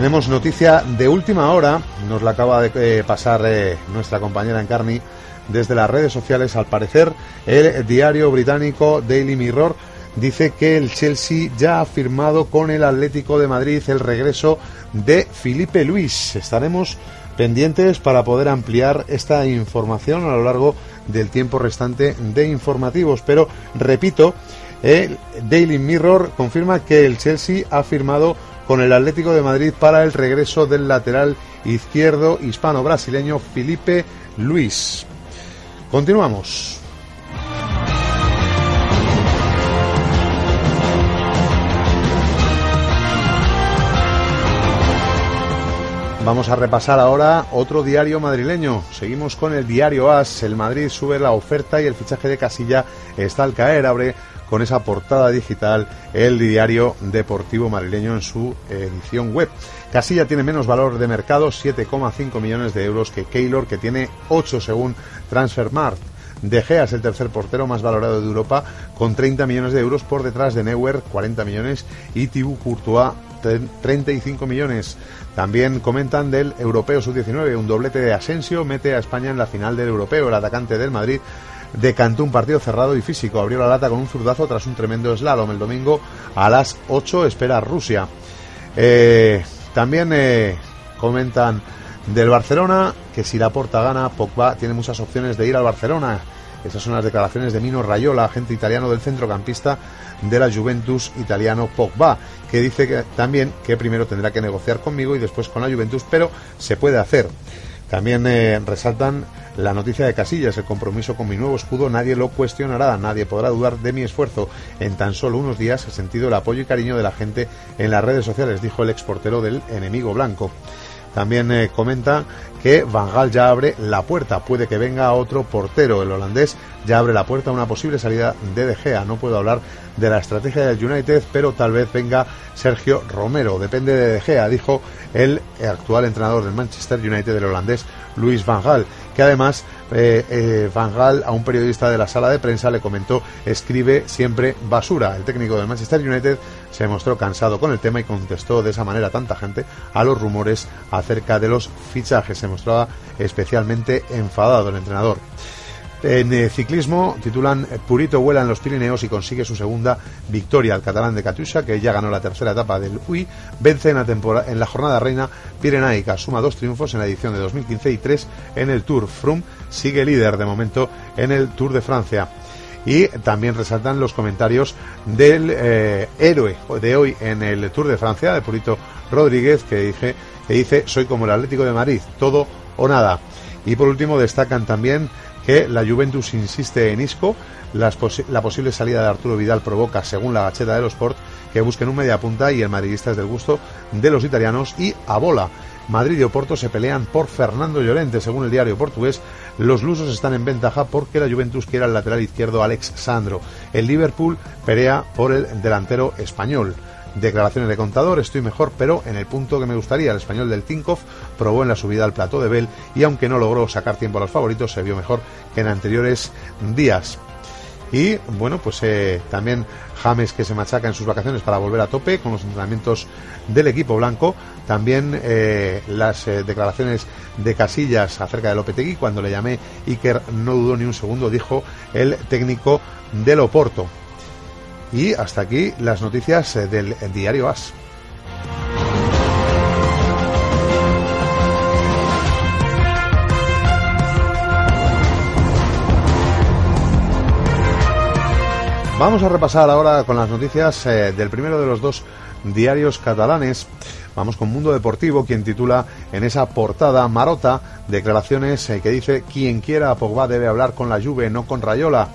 Tenemos noticia de última hora, nos la acaba de eh, pasar eh, nuestra compañera Encarni desde las redes sociales. Al parecer, el diario británico Daily Mirror dice que el Chelsea ya ha firmado con el Atlético de Madrid el regreso de Felipe Luis. Estaremos pendientes para poder ampliar esta información a lo largo del tiempo restante de informativos. Pero, repito, el Daily Mirror confirma que el Chelsea ha firmado con el Atlético de Madrid para el regreso del lateral izquierdo hispano-brasileño Felipe Luis. Continuamos. Vamos a repasar ahora otro diario madrileño. Seguimos con el diario AS. El Madrid sube la oferta y el fichaje de Casilla está al caer. Abre con esa portada digital el diario deportivo madrileño en su edición web. Casilla tiene menos valor de mercado, 7,5 millones de euros que Keylor, que tiene 8 según Transfermarkt. De Gea es el tercer portero más valorado de Europa, con 30 millones de euros por detrás de Neuer, 40 millones, y Thibaut Courtois, 35 millones. También comentan del Europeo Sub-19, un doblete de Asensio mete a España en la final del Europeo. El atacante del Madrid decantó un partido cerrado y físico. Abrió la lata con un zurdazo tras un tremendo slalom. El domingo a las 8 espera Rusia. Eh, también eh, comentan del Barcelona que si la porta gana, Pogba tiene muchas opciones de ir al Barcelona. Esas son las declaraciones de Mino Raiola, agente italiano del centrocampista de la Juventus italiano Pogba, que dice que también que primero tendrá que negociar conmigo y después con la Juventus, pero se puede hacer. También eh, resaltan la noticia de Casillas, el compromiso con mi nuevo escudo, nadie lo cuestionará, nadie podrá dudar de mi esfuerzo. En tan solo unos días he sentido el apoyo y cariño de la gente en las redes sociales, dijo el exportero del enemigo blanco. También eh, comenta que Van Gaal ya abre la puerta, puede que venga otro portero. El holandés ya abre la puerta a una posible salida de De Gea. No puedo hablar de la estrategia del United, pero tal vez venga Sergio Romero. Depende de De Gea, dijo el actual entrenador del Manchester United, el holandés Luis Van Gaal, que además eh, eh, Van Gaal a un periodista de la sala de prensa le comentó escribe siempre basura. El técnico del Manchester United se mostró cansado con el tema y contestó de esa manera tanta gente a los rumores acerca de los fichajes. Se mostraba especialmente enfadado el entrenador. En eh, ciclismo titulan Purito vuela en los Pirineos y consigue su segunda victoria. El catalán de Katusha, que ya ganó la tercera etapa del UI, vence en la, en la jornada reina pirenaica. Suma dos triunfos en la edición de 2015 y tres en el Tour. Froome sigue líder de momento en el Tour de Francia. y también resaltan los comentarios del eh, héroe de hoy en el Tour de Francia, de Purito Rodríguez, que, dije, que dice, soy como el Atlético de Madrid, todo o nada. Y por último destacan también que la Juventus insiste en Isco, la posible salida de Arturo Vidal provoca, según la gacheta de los Sport, que busquen un mediapunta y el madridista es del gusto de los italianos y a bola. Madrid y Oporto se pelean por Fernando Llorente, según el diario portugués. Los lusos están en ventaja porque la Juventus quiere al lateral izquierdo Alex Sandro. El Liverpool pelea por el delantero español. Declaraciones de contador, estoy mejor, pero en el punto que me gustaría. El español del Tinkoff probó en la subida al plató de Bell y aunque no logró sacar tiempo a los favoritos, se vio mejor que en anteriores días. Y bueno, pues eh, también James que se machaca en sus vacaciones para volver a tope con los entrenamientos del equipo blanco. También eh, las eh, declaraciones de Casillas acerca de Lopetegui. Cuando le llamé, Iker no dudó ni un segundo, dijo el técnico del Oporto. Y hasta aquí las noticias eh, del diario AS. Vamos a repasar ahora con las noticias eh, del primero de los dos diarios catalanes. Vamos con Mundo Deportivo, quien titula en esa portada Marota declaraciones eh, que dice quien quiera a Pogba debe hablar con la Juve, no con Rayola.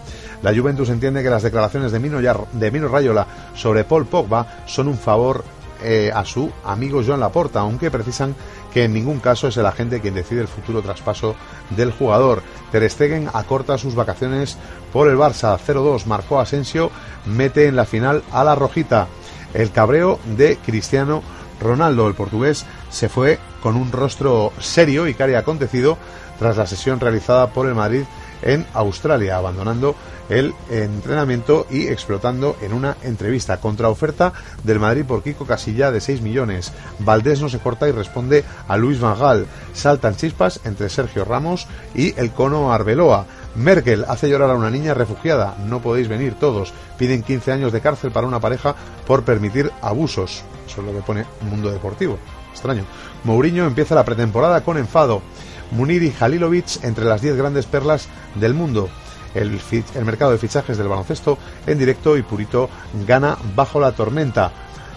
La Juventus entiende que las declaraciones de Mino, Rayola sobre Paul Pogba son un favor eh, a su amigo Joan Laporta, aunque precisan que en ningún caso es el agente quien decide el futuro traspaso del jugador. Ter Stegen acorta sus vacaciones por el Barça 0-2, marcó Asensio, mete en la final a la rojita. El cabreo de Cristiano Ronaldo, el portugués, se fue con un rostro serio y cari acontecido tras la sesión realizada por el Madrid en Australia, abandonando el entrenamiento y explotando en una entrevista. Contraoferta del Madrid por Kiko Casilla de 6 millones. Valdés no se corta y responde a Luis Van Gaal. Saltan chispas entre Sergio Ramos y el cono Arbeloa. Merkel hace llorar a una niña refugiada. No podéis venir todos. Piden 15 años de cárcel para una pareja por permitir abusos. Eso es lo que pone Mundo Deportivo. Extraño. Mourinho empieza la pretemporada con enfado. Munir y Halilovic entre las 10 grandes perlas del mundo. El, el mercado de fichajes del baloncesto en directo y Purito gana bajo la tormenta.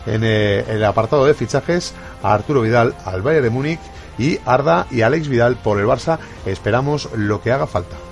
En eh, el apartado de fichajes, a Arturo Vidal al Bayern de Múnich y Arda y Alex Vidal por el Barça. Esperamos lo que haga falta.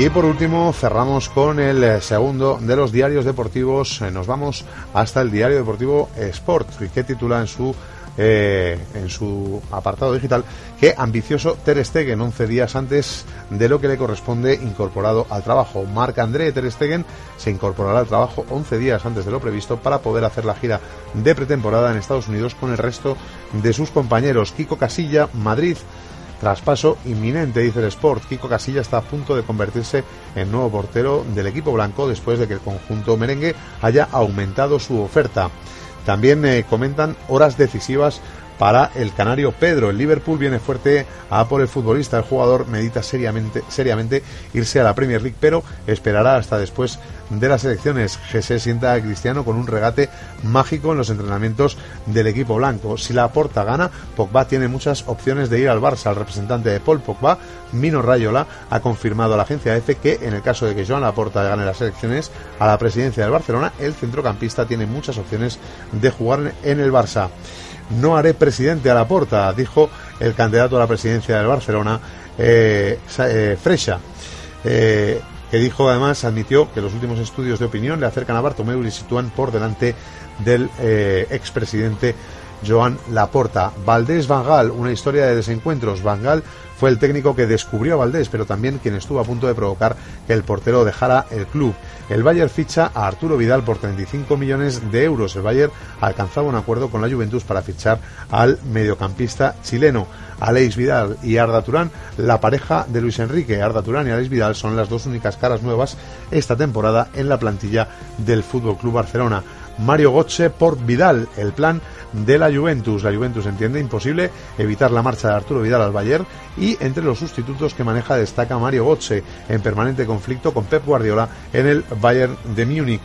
Y por último cerramos con el eh, segundo de los diarios deportivos. Eh, Nos vamos hasta el diario deportivo Sport, que titula en su eh, en su apartado digital que ambicioso Ter Stegen 11 días antes de lo que le corresponde incorporado al trabajo. Marc André Ter Stegen se incorporará al trabajo 11 días antes de lo previsto para poder hacer la gira de pretemporada en Estados Unidos con el resto de sus compañeros. Kiko Casilla, Madrid, Traspaso inminente, dice el Sport. Kiko Casilla está a punto de convertirse en nuevo portero del equipo blanco después de que el conjunto merengue haya aumentado su oferta. También eh, comentan horas decisivas para el canario Pedro. El Liverpool viene fuerte a por el futbolista. El jugador medita seriamente, seriamente irse a la Premier League, pero esperará hasta después de las elecciones. Jesé sienta a Cristiano con un regate mágico en los entrenamientos del equipo blanco. Si la Porta gana, Pogba tiene muchas opciones de ir al Barça. El representante de Paul Pogba, Mino Rayola, ha confirmado a la agencia EFE que en el caso de que Joan Laporta gane las elecciones a la presidencia del Barcelona, el centrocampista tiene muchas opciones de jugar en el Barça. No haré presidente a la porta, dijo el candidato a la presidencia del Barcelona, eh, eh. Eh, que dijo además, admitió que los últimos estudios de opinión le acercan a Bartomeu y sitúan por delante del eh, expresidente Joan Laporta. Valdés Van Gaal, una historia de desencuentros. Van Gaal fue el técnico que descubrió a Valdés, pero también quien estuvo a punto de provocar que el portero dejara el club. El Bayern ficha a Arturo Vidal por 35 millones de euros. El Bayern alcanzaba un acuerdo con la Juventus para fichar al mediocampista chileno. Alex Vidal y Arda Turán, la pareja de Luis Enrique. Arda Turán y Alex Vidal son las dos únicas caras nuevas esta temporada en la plantilla del Fútbol Club Barcelona. Mario Götze por Vidal, el plan de la Juventus. La Juventus entiende imposible evitar la marcha de Arturo Vidal al Bayern y entre los sustitutos que maneja destaca Mario Götze en permanente conflicto con Pep Guardiola en el Bayern de Múnich.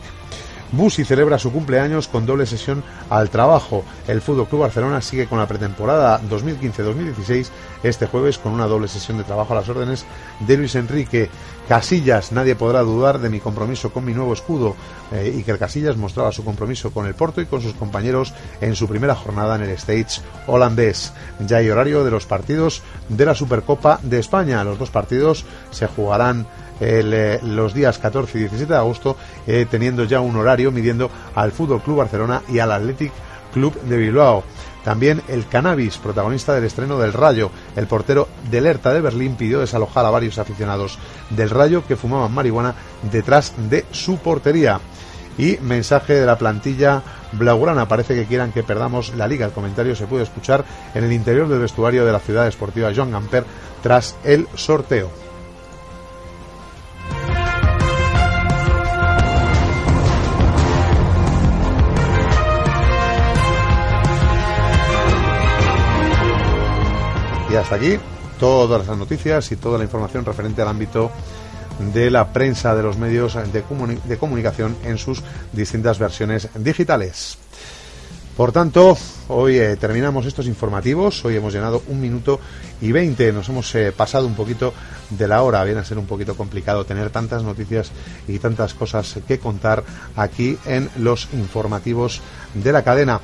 Busi celebra su cumpleaños con doble sesión al trabajo. El Fútbol Club Barcelona sigue con la pretemporada 2015-2016 este jueves con una doble sesión de trabajo a las órdenes de Luis Enrique. Casillas, nadie podrá dudar de mi compromiso con mi nuevo escudo. Eh, y que el Casillas mostraba su compromiso con el Porto y con sus compañeros en su primera jornada en el Stage holandés. Ya hay horario de los partidos de la Supercopa de España. Los dos partidos se jugarán eh, los días 14 y 17 de agosto, eh, teniendo ya un horario midiendo al Fútbol Club Barcelona y al Athletic Club de Bilbao. También el Cannabis, protagonista del estreno del Rayo. El portero del Hertha de Berlín pidió desalojar a varios aficionados del Rayo que fumaban marihuana detrás de su portería. Y mensaje de la plantilla blaugrana. Parece que quieran que perdamos la liga. El comentario se puede escuchar en el interior del vestuario de la ciudad esportiva Joan Gamper tras el sorteo. Hasta aquí todas las noticias y toda la información referente al ámbito de la prensa de los medios de, de comunicación en sus distintas versiones digitales. Por tanto, hoy eh, terminamos estos informativos. Hoy hemos llenado un minuto y veinte. Nos hemos eh, pasado un poquito de la hora. Viene a ser un poquito complicado tener tantas noticias y tantas cosas que contar aquí en los informativos de la cadena.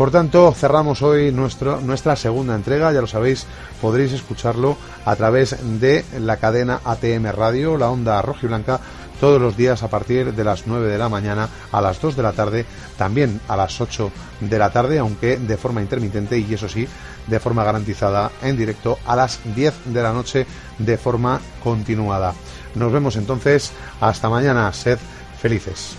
Por tanto, cerramos hoy nuestro, nuestra segunda entrega. Ya lo sabéis, podréis escucharlo a través de la cadena ATM Radio, la onda roja y blanca todos los días a partir de las 9 de la mañana a las 2 de la tarde, también a las 8 de la tarde, aunque de forma intermitente y eso sí, de forma garantizada en directo a las 10 de la noche de forma continuada. Nos vemos entonces, hasta mañana, sed felices.